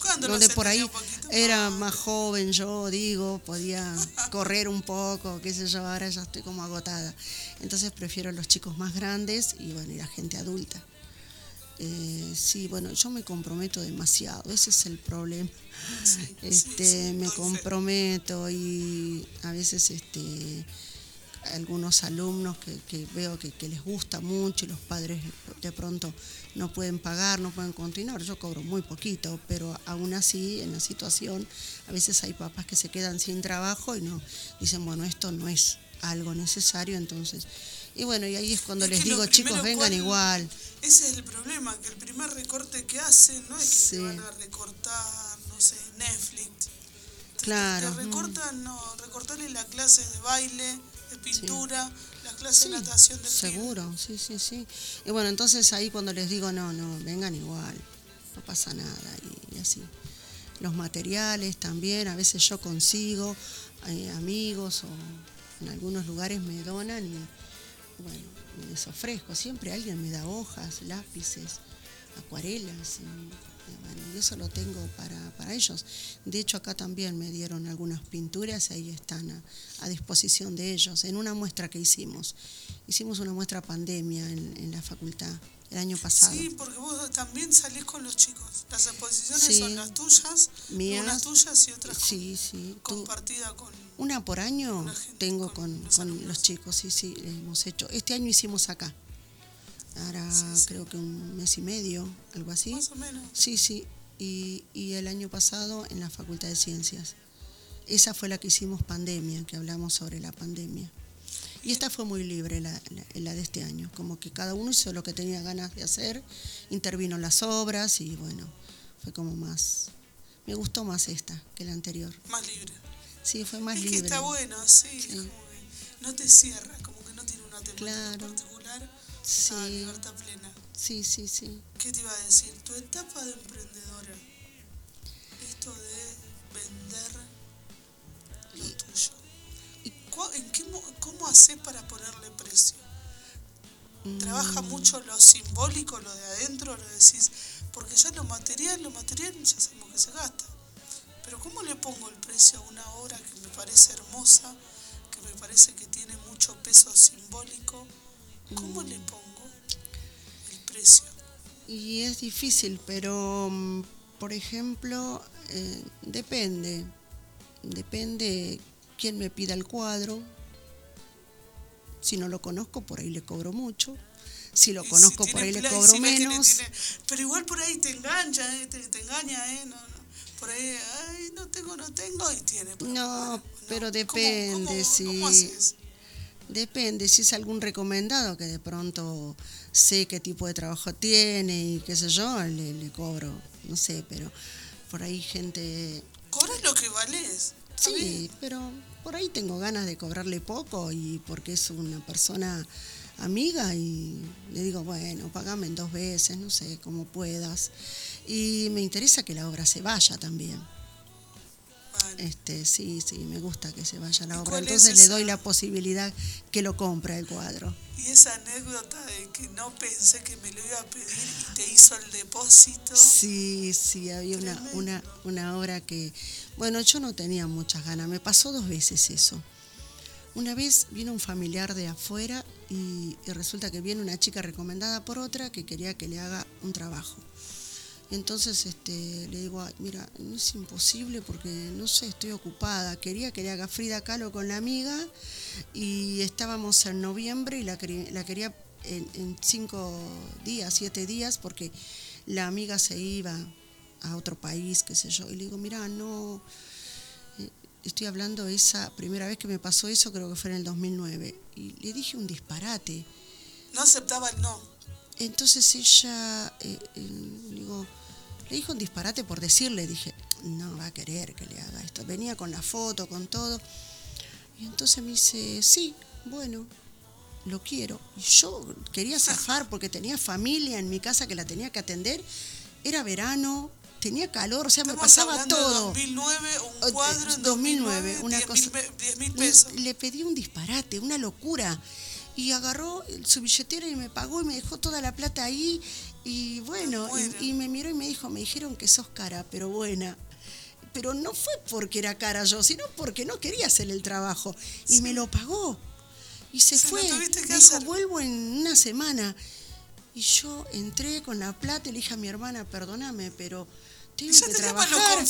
¿Cuándo no donde por ahí era más joven yo, digo, podía correr un poco, qué sé yo, ahora ya estoy como agotada. Entonces prefiero los chicos más grandes y bueno, y la gente adulta. Eh, sí, bueno, yo me comprometo demasiado, ese es el problema. Este, me comprometo y a veces este, algunos alumnos que, que veo que, que les gusta mucho y los padres de pronto no pueden pagar, no pueden continuar. Yo cobro muy poquito, pero aún así en la situación a veces hay papás que se quedan sin trabajo y no dicen, bueno, esto no es algo necesario, entonces. Y bueno, y ahí es cuando Es les digo, chicos, vengan ¿cuál- igual. Ese es el problema, que el primer recorte que hacen no es que Sí. te van a recortar, no sé, Netflix. Claro. Te recortan, no, recortarle las clases de baile, de pintura, las clases Sí, de natación de Seguro, sí, sí, sí. Y bueno, entonces ahí cuando les digo, no, no, vengan igual, no pasa nada y, y así. Los materiales también, a veces yo consigo eh, amigos o en algunos lugares me donan y bueno, les ofrezco. Siempre alguien me da hojas, lápices, acuarelas. Y, eso lo tengo para, para ellos. De hecho, acá también me dieron algunas pinturas, ahí están a, disposición de ellos. En una muestra que hicimos, hicimos una muestra pandemia en la facultad el año pasado. Sí, porque vos también salís con los chicos. Las exposiciones Sí. son las tuyas, Mías. unas tuyas y otras Sí, sí. compartidas con... Una por año tengo con, con los chicos, sí, sí, hemos hecho. Este año hicimos acá. Ahora creo que un mes y medio, algo así. Más o menos. Sí, sí. Y, y el año pasado en la Facultad de Ciencias. Esa fue la que hicimos pandemia, que hablamos sobre la pandemia. Y esta fue muy libre, la, la- la de este año. Como que cada uno hizo lo que tenía ganas de hacer, intervino en las obras y bueno, fue como más. Me gustó más esta que la anterior. Más libre. Sí, fue más es libre. que está bueno, sí, es como que no te cierra, como que no tiene una temática Claro. particular, Sí. a libertad plena. Sí, sí, sí. ¿Qué te iba a decir? Tu etapa de emprendedora, ¿Cu- ¿En qué, mo- ¿Cómo haces para ponerle precio? ¿Trabaja Mm. mucho lo simbólico, lo de adentro, lo decís? Porque ya lo material, lo material ya sabemos que se gasta. Pero ¿cómo le pongo el precio a una obra que me parece hermosa, que me parece que tiene mucho peso simbólico? ¿Cómo le pongo el precio? Y es difícil, pero mm, por ejemplo, eh, depende. Depende quién me pida el cuadro. Si no lo conozco, por ahí le cobro mucho. Si lo si conozco, por ahí le cobro si menos. tiene- pero igual por ahí te engancha, ¿eh? te, te engaña, ¿eh? No, no. Por ahí, ay, no tengo, no tengo, y tiene. No, pero ¿Cómo- depende cómo- si cómo haces? depende si es algún recomendado que de pronto sé qué tipo de trabajo tiene y qué sé yo, le, le cobro, no sé, pero por ahí gente Cobras lo que vales. Sí, pero por ahí tengo ganas de cobrarle poco y porque es una persona amiga y le digo, bueno, pagame en dos veces, no sé, como puedas. Y me interesa que la obra se vaya también. Este, sí, sí, me gusta que se vaya a la ¿Y obra. es Entonces le doy la posibilidad que lo compre el cuadro. Y esa anécdota de que no pensé que me lo iba a pedir y te hizo el depósito. Sí, sí, había una, una, una obra que, bueno, yo no tenía muchas ganas, me pasó dos veces eso. Una vez vino un familiar de afuera y, y resulta que viene una chica recomendada por otra que quería que le haga un trabajo. Entonces este, le digo, "Ay, mira, no es imposible porque no sé, estoy ocupada. Quería que le haga Frida Kahlo con la amiga y estábamos en noviembre y la, quería- la quería en, en cinco días, siete días, porque la amiga se iba a otro país, qué sé yo. Y le digo, mira, no, eh, estoy hablando esa primera vez que me pasó eso, creo que fue en el 2009. Y le dije un disparate. No aceptaba el no. Entonces ella, eh, eh, digo, le dijo un disparate por decirle, dije, no va a querer que le haga esto. Venía con la foto, con todo. Y entonces me dice, sí, bueno, lo quiero. Y yo quería zafar porque tenía familia en mi casa que la tenía que atender. Era verano, tenía calor, o sea, me pasaba todo. 2009, Eh, un cuadro en 2009, 2009, una 10 cosa. mil pe- 10 mil pesos. Le pedí un disparate, una locura. Y agarró su billetera y me pagó y me dejó toda la plata ahí. Y bueno, y, y me miró y me dijo, me dijeron que sos cara, pero buena. Pero no fue porque era cara yo, sino porque no quería hacer el trabajo. Y me lo pagó. Y se fue. Me dijo, hacer. vuelvo en una semana. Y yo entré con la plata y le dije a mi hermana, perdóname, pero tengo Ya que los trabajar.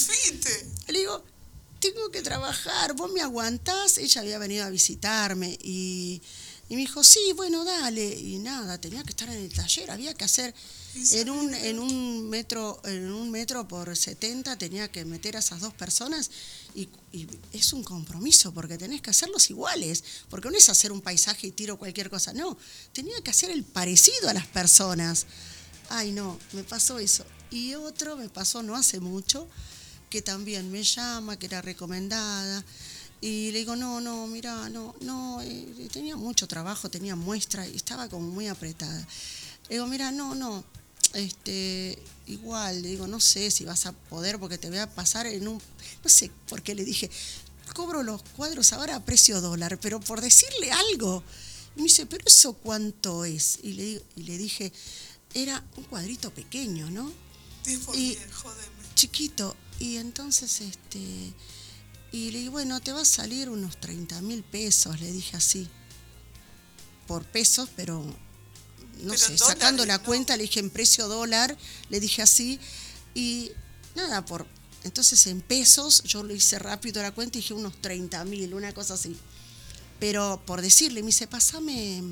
Le digo, tengo que trabajar, vos me aguantás. Ella había venido a visitarme y, y me dijo, sí, bueno, dale. Y nada, tenía que estar en el taller, había que hacer en un, en un metro, en un metro por 70 tenía que meter a esas dos personas y, y es un compromiso porque tenés que hacerlos iguales, porque no es hacer un paisaje y tiro cualquier cosa, no, tenía que hacer el parecido a las personas. Ay, no, me pasó eso. Y otro me pasó no hace mucho, que también me llama, que era recomendada. Y le digo, no, no, mira, no, no, eh, tenía mucho trabajo, tenía muestra y estaba como muy apretada. Le digo, mira, no, no, este, igual, le digo, no sé si vas a poder porque te voy a pasar en un, no sé por qué le dije, cobro los cuadros ahora a precio dólar, pero por decirle algo. Y me dice, pero eso cuánto es? Y le, y le dije, era un cuadrito pequeño, ¿no? 10 por Y- 10, jódeme. chiquito. Y entonces, este, y le digo, bueno, te va a salir unos 30 mil pesos, le dije así. Por pesos, pero no Pero sé, sacando la ¿no? cuenta, le dije en precio dólar, le dije así. Y nada, por. Entonces en pesos, yo lo hice rápido la cuenta y dije unos 30 mil, una cosa así. Pero por decirle, me dice, pasame.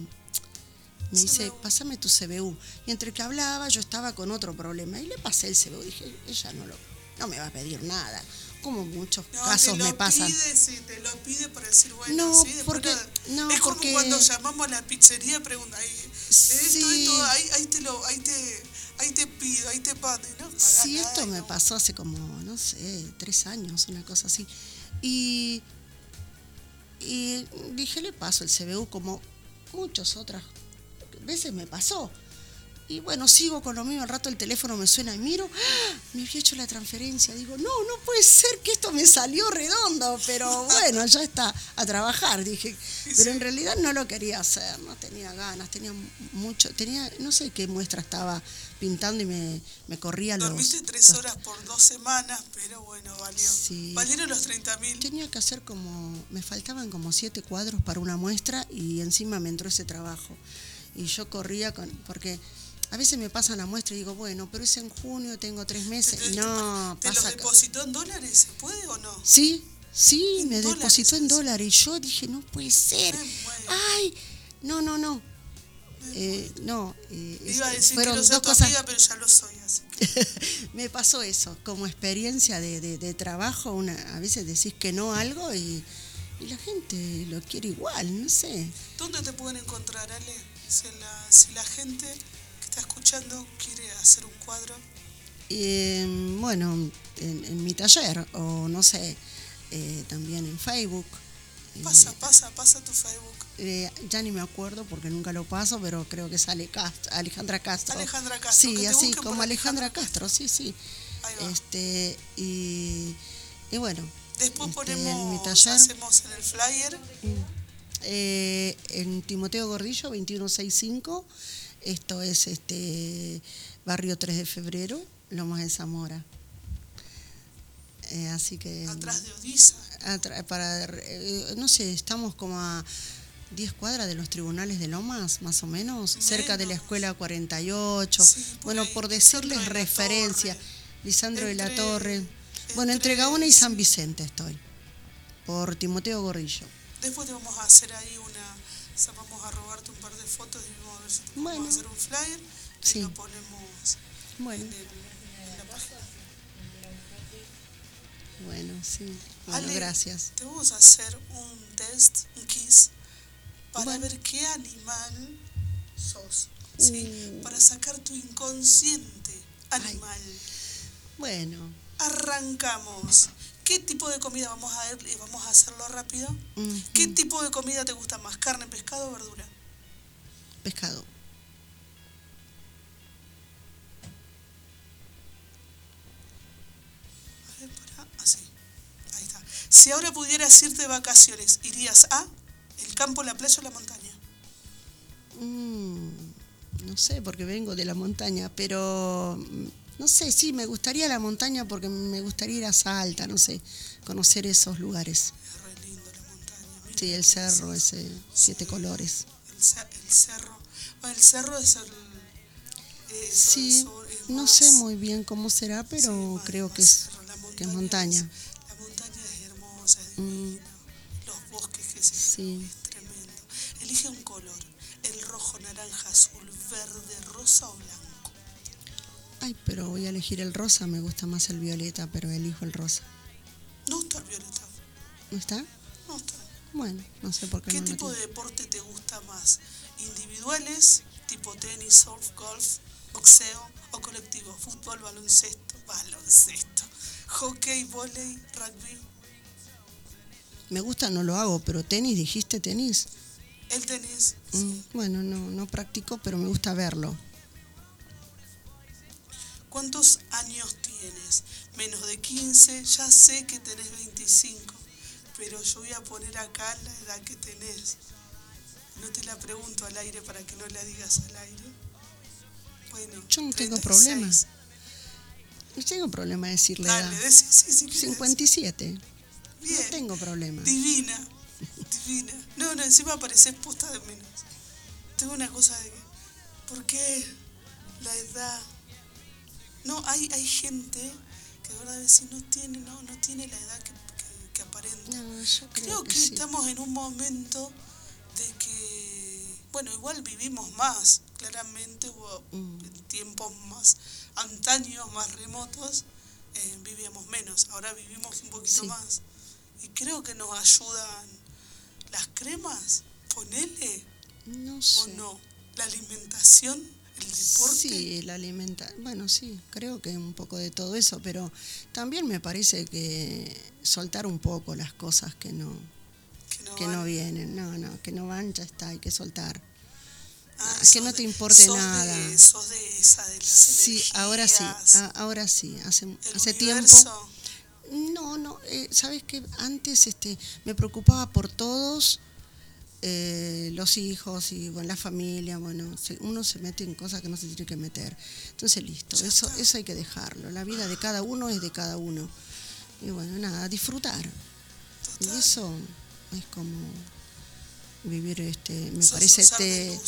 Me dice, pasame tu CBU. Y entre que hablaba, yo estaba con otro problema. Y le pasé el CBU. Dije, ella no lo, no me va a pedir nada. Como muchos No, casos me pasan. Pide, sí, te lo pide para decir, bueno, No, sí, porque- no- es como porque- cuando llamamos a la pizzería y preguntan, "Ay, esto, Sí. ahí, ahí te lo, ahí te, ahí te pido, ahí te y no Sí, nada, esto me no. pasó hace como, no sé, tres años, una cosa así. Y, y dije, le paso el CBU como muchas otras veces me pasó. Y bueno, sigo con lo mismo, al rato el teléfono me suena y miro, ¡ah! me había hecho la transferencia. Digo, no, no puede ser que esto me salió redondo, pero bueno, ya está, a trabajar, dije. Pero en realidad no lo quería hacer, no tenía ganas, tenía mucho, tenía, no sé qué muestra estaba pintando y me, me corría los... Dormiste tres horas por dos semanas, pero bueno, valió. Sí. Valieron los 30 mil. Tenía que hacer como, me faltaban como siete cuadros para una muestra y encima me entró ese trabajo. Y yo corría con, porque a veces me pasan la muestra y digo, bueno, pero es en junio, tengo tres meses. No, ¿Te los pasa. depositó en dólares? ¿Se puede o no? Sí, sí, me dólares, depositó en dólares. Y yo dije, no puede ser. Ay, no, no, no. Eh, no, eh, Iba a decir que fueron no dos cosas. amiga, pero ya lo soy, así que me pasó eso, como experiencia de, de- de trabajo, una, a veces decís que no algo y, y la gente lo quiere igual, no sé. ¿Dónde te pueden encontrar, Ale? Si la, si la gente que está escuchando quiere hacer un cuadro. Eh, bueno, en, en mi taller, o no sé, eh, también en Facebook. Eh, Pasa, pasa, pasa tu Facebook. eh, ya ni me acuerdo porque nunca lo paso, pero creo que sale Castro, Alejandra Castro. Alejandra Castro, Sí, así como Alejandra Alejandra Castro, sí, sí. Ahí va. Este, y, y bueno, Después este, en mi ponemos, taller. hacemos en el flyer. Eh, en Timoteo Gordillo, 2165. Esto es este barrio 3 de febrero, Lomas de Zamora. Eh, así que. Atrás de Odisa. atra- para, eh, no sé, estamos como a 10 cuadras de los tribunales de Lomas, más o menos, cerca de la escuela 48. bueno, por decirles referencia, Lisandro de la Torre. Bueno, entre Gaona y San Vicente estoy, por Timoteo Gordillo. Después te vamos a hacer ahí una. o sea, vamos a robarte un par de fotos y vamos a hacer un flyer. Sí. Y lo ponemos Bueno. en, el- en la página. Bueno, sí. Bueno, Ale, gracias. Te vamos a hacer un test, un quiz, para ver qué animal sos. ¿sí? Uh. Para sacar tu inconsciente animal. Bueno, Arrancamos. ¿Qué tipo de comida vamos a ver? Vamos a hacerlo rápido. mm, ¿Qué tipo de comida te gusta más? ¿Carne, pescado o verdura? Pescado. A ver, para, así. Ahí está. Si ahora pudieras irte de vacaciones, ¿irías a el campo, la playa o la montaña? Mm, no sé, porque vengo de la montaña, pero mm, no sé, sí, me gustaría la montaña porque me gustaría ir a Salta, no sé, conocer esos lugares. Sí, el cerro, ese, siete colores. El, ce- el cerro. Bueno, el cerro es el. Sí, el sur, es no más- sé muy bien cómo será, pero creo que es, que es montaña. La montaña es hermosa, es Mm. Los bosques que se sí. es tremendo. Elige un color. El rojo, naranja, azul, verde, rosa o blanco. Ay, pero voy a elegir el rosa, me gusta más el violeta, pero elijo el rosa. No está el violeta. ¿No está? No está. Bueno, no sé por qué, ¿Qué no tipo de deporte te? ¿Individuales, tipo tenis, surf, golf, boxeo o colectivo? Fútbol, baloncesto, baloncesto, hockey, volei, rugby. Me gusta, no lo hago, pero tenis, dijiste tenis. El tenis. Mm, Bueno, no, no practico, pero me gusta verlo. ¿Cuántos años tienes? Menos de 15, ya sé que tenés 25, pero yo voy a poner acá la edad que tenés. No te la pregunto al aire para que no la digas al aire. Bueno, Yo no tengo 36. problema. No tengo problema de decirle Dale, edad. decí, sí, sí, querés. 57. Bien. No tengo problema. Divina, divina. No, no, encima pareces puesta de menos. Tengo una cosa de que, ¿por qué la edad? No, hay, hay gente que de verdad decir no tiene, no, no tiene la edad que, que- que aparenta. No, yo creo, Creo que, que, sí. estamos en un momento bueno, igual vivimos más, claramente hubo Mm. tiempos más antaños, más remotos, eh, vivíamos menos, ahora vivimos un poquito Sí. más. Y creo que nos ayudan las cremas, ponele No o no, la alimentación, el deporte. Sí, la alimenta. Bueno, sí, creo que un poco de todo eso, pero también me parece que soltar un poco las cosas que no, que no, vienen. No, no, que no van, ya está, hay que soltar. Ah, que no te de- importe de- nada. sos de esa, de las Sí, ahora sí, a- ahora sí, hace, hace tiempo. No, no, eh, sabes que antes este, me preocupaba por todos, eh, los hijos y bueno, la familia, bueno, se- uno se mete en cosas que no se tiene que meter. Entonces, listo, eso, eso hay que dejarlo. La vida de cada uno es de cada uno. Y bueno, nada, disfrutar. Y eso es como vivir, este, me Sos parece, te,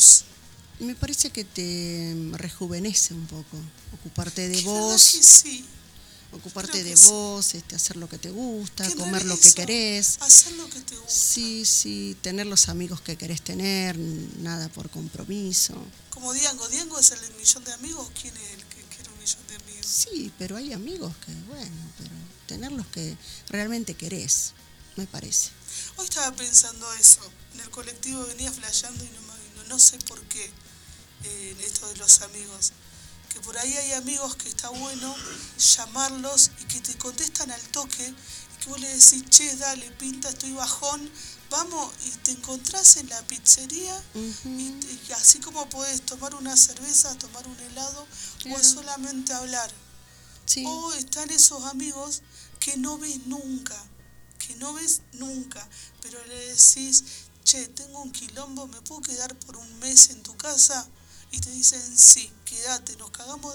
me parece que te rejuvenece un poco, ocuparte de vos sí. ocuparte de sí. vos, este, hacer lo que te gusta, comer lo que querés. Hacer lo que te gusta. Sí, sí, tener los amigos que querés tener, nada por compromiso. Como Diango, ¿Diango es el millón de amigos? ¿Quién es el que quiere un millón de amigos? Sí, pero hay amigos que, bueno, pero tener los que realmente querés, me parece. Hoy estaba pensando eso. En el colectivo venía flasheando y no, me- no, no sé por qué eh, esto de los amigos. Que por ahí hay amigos que está bueno llamarlos y que te contestan al toque y que vos le decís, che, dale, pinta, estoy bajón, vamos y te encontrás en la pizzería y, así como podés tomar una cerveza, tomar un helado o solamente hablar. Sí. O están esos amigos que no ves nunca que no ves nunca, pero le decís, che, tengo un quilombo, ¿me puedo quedar por un mes en tu casa? Y te dicen, sí, quédate, nos cagamos,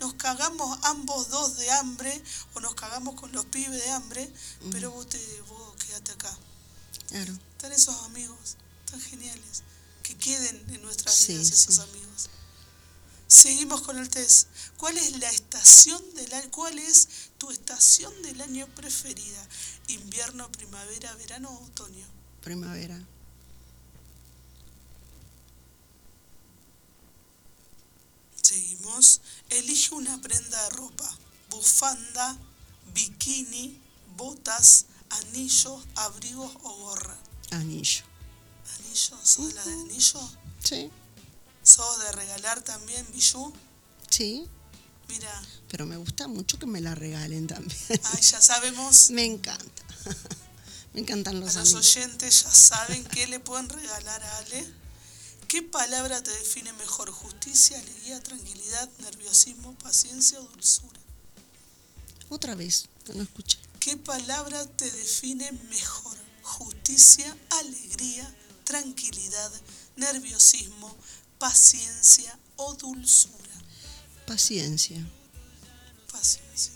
nos cagamos ambos dos de hambre, o nos cagamos con los pibes de hambre, pero vos, te, vos quédate acá. Claro. Están esos amigos tan geniales, que queden en nuestras Sí, vidas esos sí. amigos. Seguimos con el test. ¿Cuál es la estación del año? ¿Cuál es tu estación del año preferida? ¿Invierno, primavera, verano o otoño? Primavera. Seguimos. Elige una prenda de ropa. Bufanda, bikini, botas, anillos, abrigos o gorra. Anillo. ¿Anillo? ¿Sos la de anillo? Sí. ¿Sos de regalar también bijú? Sí. Mira, Pero me gusta mucho que me la regalen también. ay, ya sabemos, Me encanta. Me encantan a los los anillos. oyentes ya saben qué le pueden regalar a Ale. ¿Qué palabra te define mejor? Justicia, alegría, tranquilidad, nerviosismo, paciencia o dulzura. Otra vez, no escuché. ¿Qué palabra te define mejor? Justicia, alegría, tranquilidad, nerviosismo, paciencia o dulzura. Paciencia. Paciencia.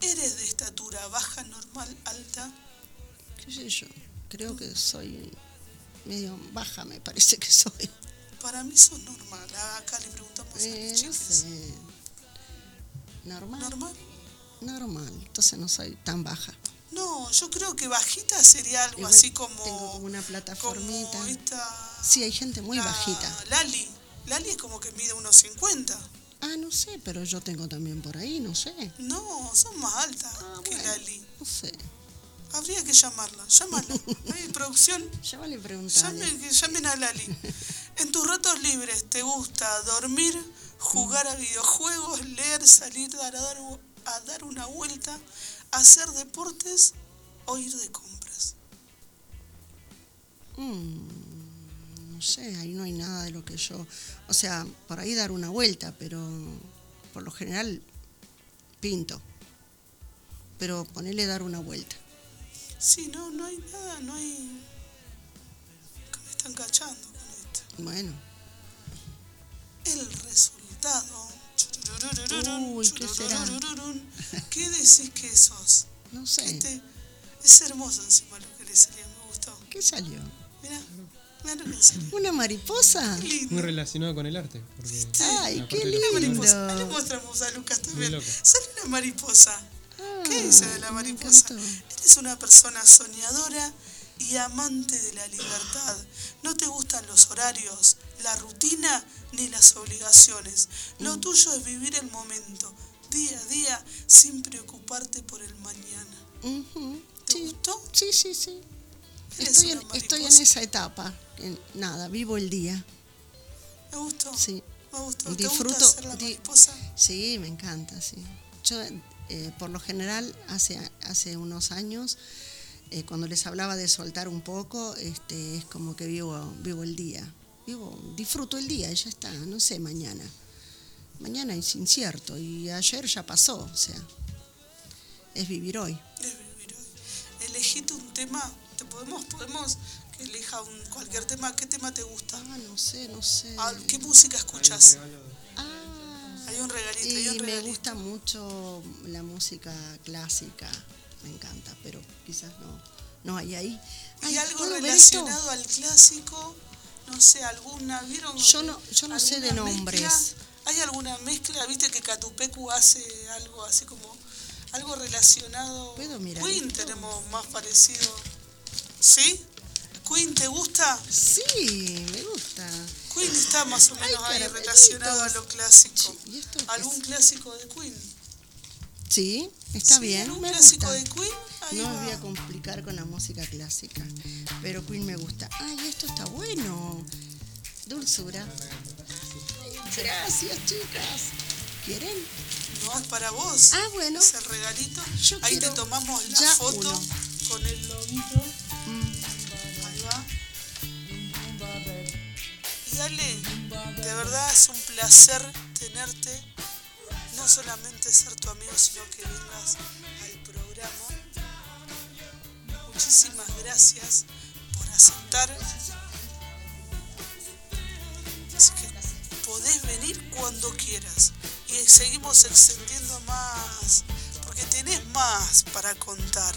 ¿Eres de estatura baja, normal, alta? ¿Qué sé yo? Creo que soy medio baja, me parece que soy. Para mí sos normal. Acá le preguntamos a Eh, los no chicos. sé. ¿Normal? ¿Normal? Normal. Entonces no soy tan baja. No, yo creo que bajita sería algo Igual así como, tengo como una plataformita. como esta Sí, hay gente muy la bajita. Lali. Lali es como que mide unos 50. Ah, no sé, pero yo tengo también por ahí, no sé. No, son más altas Ah, que bueno. Lali. No sé. Habría que llamarla. Llámala. Ahí, producción. Ya vale preguntar. Llamen, llamen a Lali. En tus ratos libres, ¿te gusta dormir, jugar a videojuegos, leer, salir a dar, a dar una vuelta, hacer deportes o ir de compras? Mm, no sé, ahí no hay nada de lo que yo. O sea, por ahí dar una vuelta, pero por lo general pinto. Pero ponerle dar una vuelta. Sí, no, no hay nada, no hay... que me están cachando con esto. Bueno, El resultado... Uy, ¿qué será? ¿Qué decís que sos? no sé. Este, es hermoso encima lo que le salió, me gustó. ¿Qué salió? Mirá, que salió. ¿Una mariposa? Qué lindo. Muy relacionado con el arte. Porque Ay, qué los Una lindo. mariposa. Le mostramos a Lucas también. Sale una mariposa. ¿Qué dice de la mariposa? Eres una persona soñadora y amante de la libertad. No te gustan los horarios, la rutina ni las obligaciones. Lo tuyo es vivir el momento, día a día, sin preocuparte por el mañana. Ujú, ¿Te Sí, gustó? sí, sí. sí. Estoy en, estoy en esa etapa. que nada, vivo el día. Me gustó. Sí. Me gustó. ¿Te Disfruto. gusta la mariposa? Sí, me encanta, sí. Yo, eh, por lo general, hace, hace unos años, eh, cuando les hablaba de soltar un poco, este, es como que vivo, vivo el día. Vivo, disfruto el día ya está, no sé, mañana. Mañana es incierto y ayer ya pasó, o sea, es vivir hoy. Es vivir hoy. Elegite un tema. ¿Te podemos, podemos que elija un, cualquier tema? ¿Qué tema te gusta? Ah, no sé, no sé. Ah, ¿Qué música escuchas? Ah, Hay un regalito, hay y un me gusta mucho la música clásica, me encanta, pero quizás no, no hay ahí. ¿Y Ay, algo relacionado al clásico? No sé, alguna, ¿vieron? Yo no- yo no sé de ¿Alguna nombres. mezcla? ¿Hay alguna mezcla? ¿Viste que Catupecu hace algo así como, algo relacionado? ¿Puedo mirar Queen esto? tenemos más parecido. ¿Sí? ¿Queen te gusta? Sí, me gusta. Queen está más o Ay, menos ahí relacionado a lo clásico. Sí, ¿y esto qué ¿Algún es? clásico de Queen? Sí, está Sí, bien, ¿Algún me clásico gusta. de Queen? Ahí No va. me voy a complicar con la música clásica, pero Queen me gusta. Ay, esto está bueno. Dulzura. Gracias, chicas. ¿Quieren? No, es para vos. Ah, bueno. Ese regalito. Yo Ahí te tomamos la ya foto uno. con el loguito. Mm. Ahí va. Y Ale, de verdad es un placer tenerte no solamente ser tu amigo, sino que vengas al programa. Muchísimas gracias por aceptar. Así que podés venir cuando quieras. Y seguimos extendiendo más, porque tenés más para contar.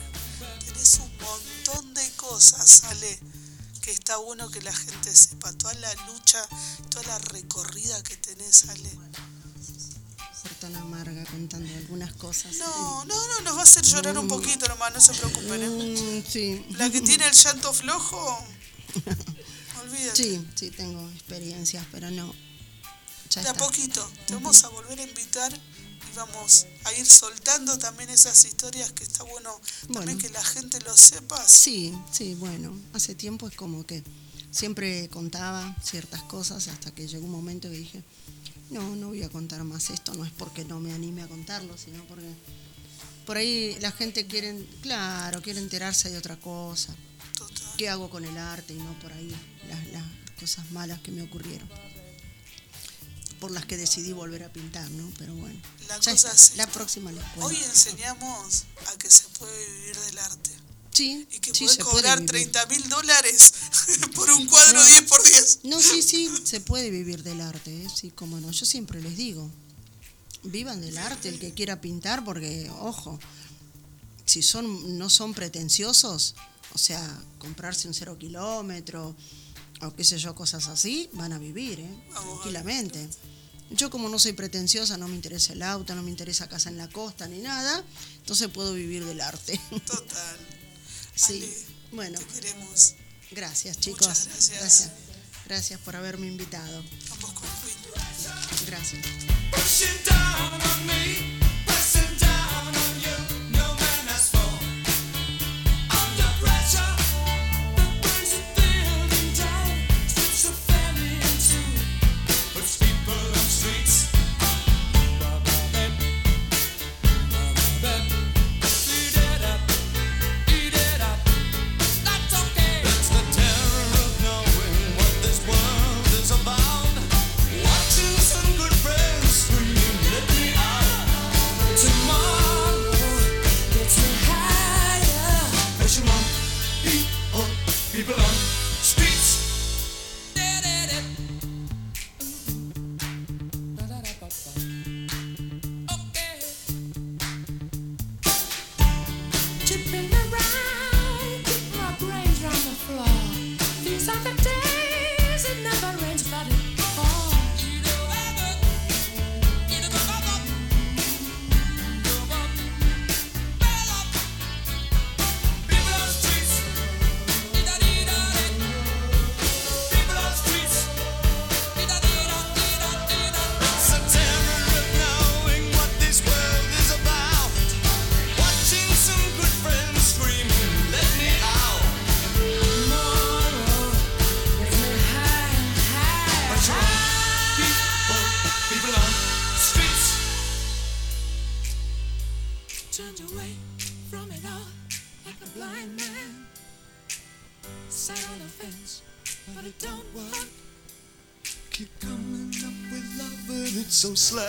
Tenés un montón de cosas, Ale, que está bueno que la gente sepa. Toda la lucha, toda la recorrida que tenés, Ale. Ser tan amarga contando algunas cosas. No, no, no, nos va a hacer llorar un poquito nomás, no se preocupen. ¿eh? Mm, sí. La que tiene el llanto flojo, olvídate. Sí, sí, tengo experiencias, pero no. Ya De a está. poquito, te vamos a volver a invitar y vamos a ir soltando también esas historias que está bueno, también Bueno. que la gente lo sepa. Sí, sí, bueno, hace tiempo es como que siempre contaba ciertas cosas hasta que llegó un momento que dije, no, no voy a contar más esto, no es porque no me anime a contarlo, sino porque por ahí la gente quiere, claro, quiere enterarse de otra cosa. ¿Qué hago con el arte y no por ahí las, las cosas malas que me ocurrieron? Por las que decidí volver a pintar, ¿no? Pero bueno, La cosa es la próxima les cuento. Hoy enseñamos a que se puede vivir del arte. Sí, Y que sí, podés se puede cobrar vivir. 30 mil dólares por un cuadro No. 10 por 10. No, sí, sí, se puede vivir del arte, ¿eh? sí, cómo no. Yo siempre les digo, vivan del arte el que quiera pintar, porque, ojo, si son, no son pretenciosos, o sea, comprarse un cero kilómetro o qué sé yo, cosas así, van a vivir, ¿eh? tranquilamente. Yo como no soy pretenciosa, no me interesa el auto, no me interesa casa en la costa ni nada, entonces puedo vivir del arte. Total. Sí, bueno. Te queremos. Gracias, chicos. Muchas gracias. Gracias, Gracias por haberme invitado. Gracias.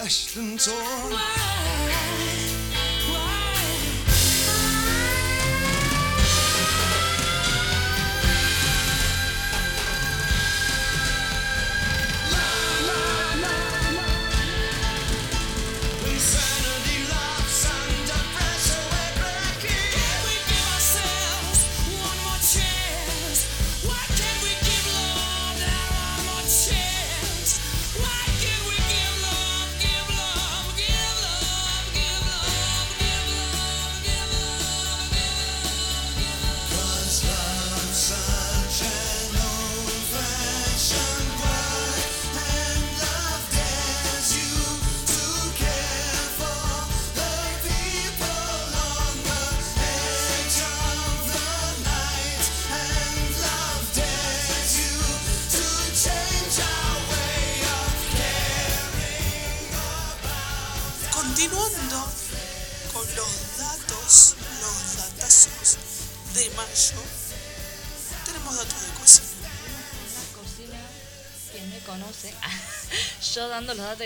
başlığın zor.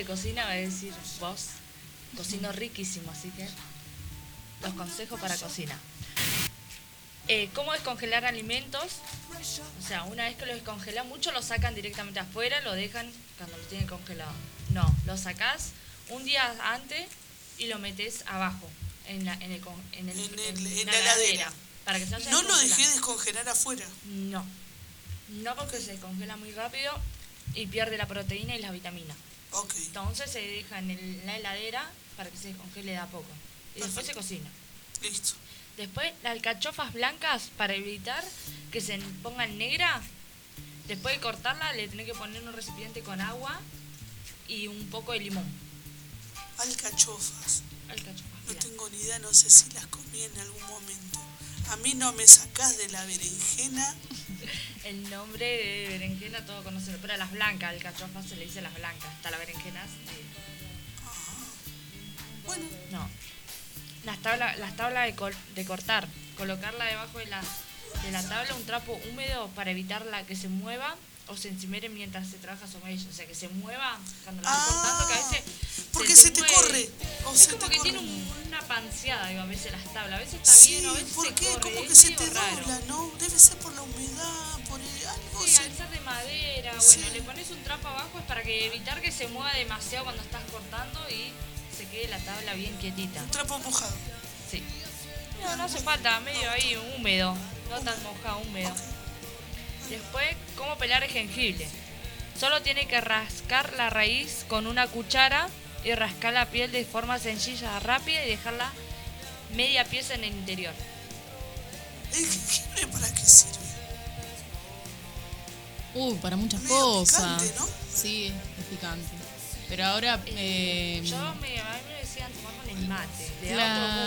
De cocina va a decir, vos Cocino riquísimo, así que los consejos para cocina. Eh, ¿Cómo descongelar alimentos? O sea, una vez que los descongelan, muchos los sacan directamente afuera, lo dejan cuando lo tienen congelado. No, lo sacás un día antes y lo metes abajo, en, la, en, el, en, el- En el- en en la la heladera. Para que se vaya No lo dejé descongelar afuera. No. No porque se descongela muy rápido y pierde la proteína y las vitaminas. Entonces se deja en el- la heladera para que se descongele de a poco. Y después se cocina. Listo. Después las alcachofas blancas para evitar que se pongan negras. Después de cortarla le tenés que poner un recipiente con agua y un poco de limón. Alcachofas. Alcachofas No blancas. tengo ni idea, no sé si las comí en algún momento. A mí no me sacás de la berenjena. El nombre de berenjena todo conocido, pero a las blancas, alcachofas se le dice las blancas. Hasta las berenjenas. sí. Bueno, No. Las tablas las tablas de, col- de cortar. Colocarla debajo de la, de la tabla un trapo húmedo para evitarla que se mueva o se encimere mientras se trabaja sobre ella. O sea, que se mueva cuando vas Ah, cortando, que a veces. porque se te corre, o es se como te que corre. tiene un- una panseada, digo, a veces las tablas. A veces está sí, bien, a veces ¿por se qué? corre. Como que se te dobla, ¿no? Debe ser por la humedad, por el, algo. Sí, se- al ser de madera, Sí. bueno, le pones un trapo abajo es para que evitar que se mueva demasiado cuando estás cortando y se quede la tabla bien quietita. Un trapo mojado. Sí. No, no hace falta, medio ahí húmedo, no tan mojado, húmedo. Después, ¿cómo pelar el jengibre? Solo tiene que rascar la raíz con una cuchara y rascar la piel de forma sencilla, rápida y dejarla media pieza en el interior. ¿El jengibre para qué sirve? Uh, para muchas Medio cosas. picante, ¿no? Sí, es picante. Pero ahora. eh, Yo me, a mí me decían tomar con el mate, le da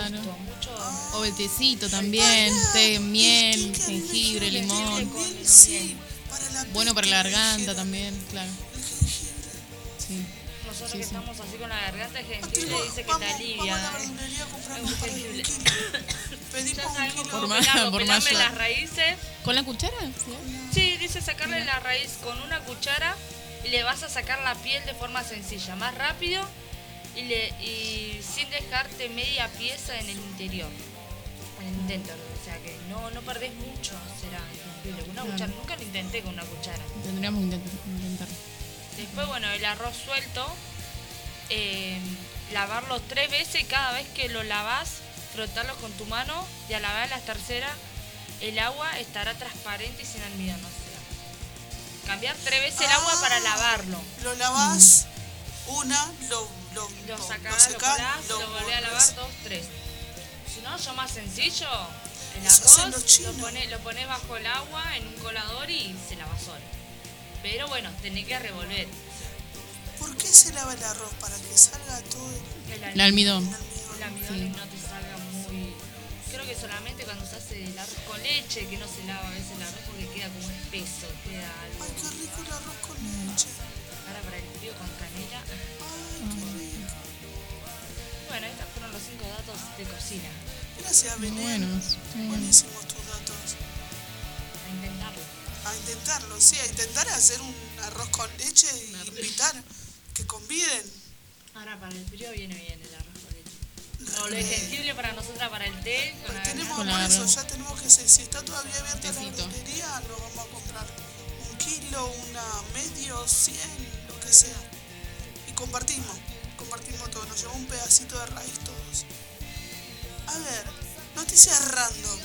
Claro. otro gusto, mucho... o el tecito también. Té, miel, El jengibre, limón. Bueno para la garganta también, claro. Sí. Nosotros Sí, que sí. estamos así con la garganta, el jengibre dice que te Vamos a alivia. Ya cómo Por más- por las raíces. ¿Con la cuchara? Sí. Sí, dice sacarle la raíz con una cuchara y le vas a sacar la piel de forma sencilla, más rápido y, le, y sin dejarte media pieza en el interior, en el intento. O sea que no, no perdés mucho, será una Claro. cuchara, nunca lo intenté con una cuchara. Tendríamos que intent- intentar. Después, bueno, el arroz suelto, eh, lavarlo tres veces y cada vez que lo lavas, frotarlo con tu mano y a la vez la tercera, el agua estará transparente y sin almidón. O sea, cambiar tres veces el agua Ah. para lavarlo. Lo lavás, una, lo, lo, Lo lo sacás, lo, secás, colás, lo, volvés a lavar, dos, tres. Si no, yo más sencillo, el arroz lo pones lo bajo el agua en un colador y se lava solo. Pero bueno, tenés que revolver. ¿Por qué se lava el arroz? Para que salga todo el El El almidón. El almidón Sí. y no te salga muy... Creo que solamente cuando se hace el arroz con leche, que no se lava a veces el arroz porque queda como espeso, queda algo... Ay, qué rico el arroz con leche. Ahora para el frío con canela. Ay. Bueno, estos fueron los cinco datos de cocina. Gracias, Belén. buenos. Buenísimos tus datos. A intentarlo. A intentarlo, sí, a intentar hacer un arroz con leche y invitar que conviden. Ahora para el frío viene bien el arroz con leche. O lo de jengibre para nosotras para el té con la Tenemos Con eso, ya tenemos que ser, si está todavía abierta la verdulería, lo vamos a comprar un kilo, una medio, cien, lo que sea. Y compartimos, compartimos todo, nos llevó un pedacito de raíz todos. A ver, noticias random.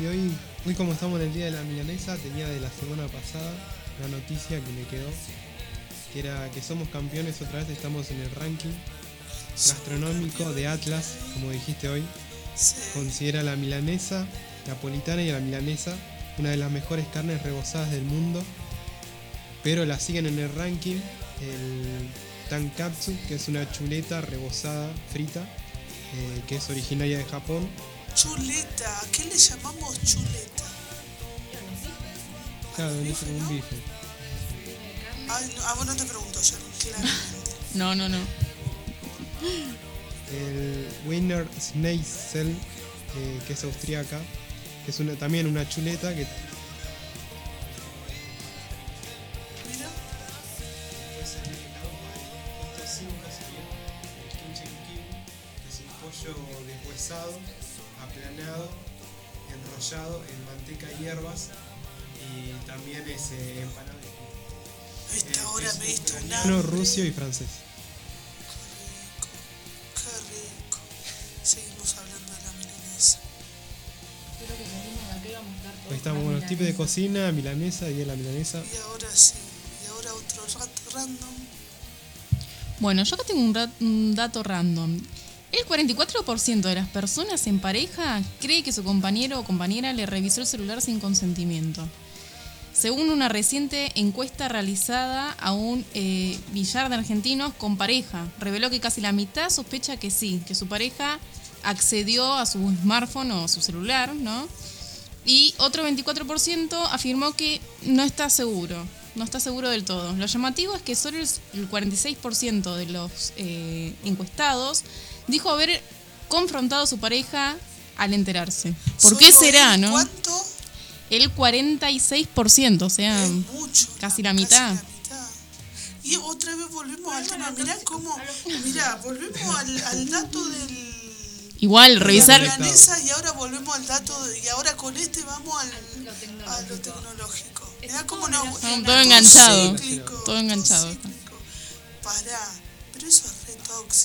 Y hoy, hoy como estamos en el día de la milanesa, tenía de la semana pasada una noticia que me quedó, que era que somos campeones otra vez, estamos en el ranking gastronómico de Atlas, como dijiste hoy, Sí. considera la milanesa napolitana y la milanesa una de las mejores carnes rebozadas del mundo, pero la siguen en el ranking el tankatsu, que es una chuleta rebozada frita, eh, que es originaria de Japón Chuleta, ¿a qué le llamamos chuleta? Claro, es como un bife. Ay, no, a vos no te pregunto, Sharon, claramente. No, no, no. El Wiener Schnitzel, eh, que es austríaca, que es una, también una chuleta que aplanado, enrollado en manteca y hierbas y también es eh, empanado. Esta hora me diste un hambre. ruso y francés. Qué rico. Seguimos hablando de la milanesa. Creo que venimos de acá y vamos a estar todos Ahí estamos, bueno, tipos de cocina, milanesa y la milanesa. Y ahora sí. Y ahora otro rato random. Bueno, yo acá tengo un dato random. El 44% de las personas en pareja cree que su compañero o compañera le revisó el celular sin consentimiento. Según una reciente encuesta realizada a un eh, billar de argentinos con pareja, reveló que casi la mitad sospecha que sí, que su pareja accedió a su smartphone o su celular, ¿no? Y otro 24% afirmó que no está seguro, no está seguro del todo. Lo llamativo es que solo el el 46% de los eh, encuestados dijo haber confrontado a su pareja al enterarse. ¿Por qué será, el no? ¿Cuánto? El 46%, o sea, Mucho. casi la mitad. Y otra vez volvemos al tema. Mirá cómo. Mirá, volvemos al, al dato del. Igual, la revisar. y ahora volvemos al dato. de- y ahora con este vamos al, a lo tecnológico. Mirá cómo no. Todo, todo enganchado. cíclico, Todo enganchado. Pará. Pero eso es.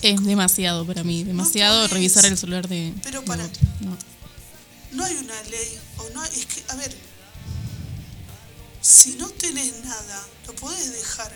Es demasiado para mí, demasiado podés. revisar el celular de. Pero de para- otro, no. No hay una ley. O no hay- es que, a ver. Si no tenés nada, lo podés dejar.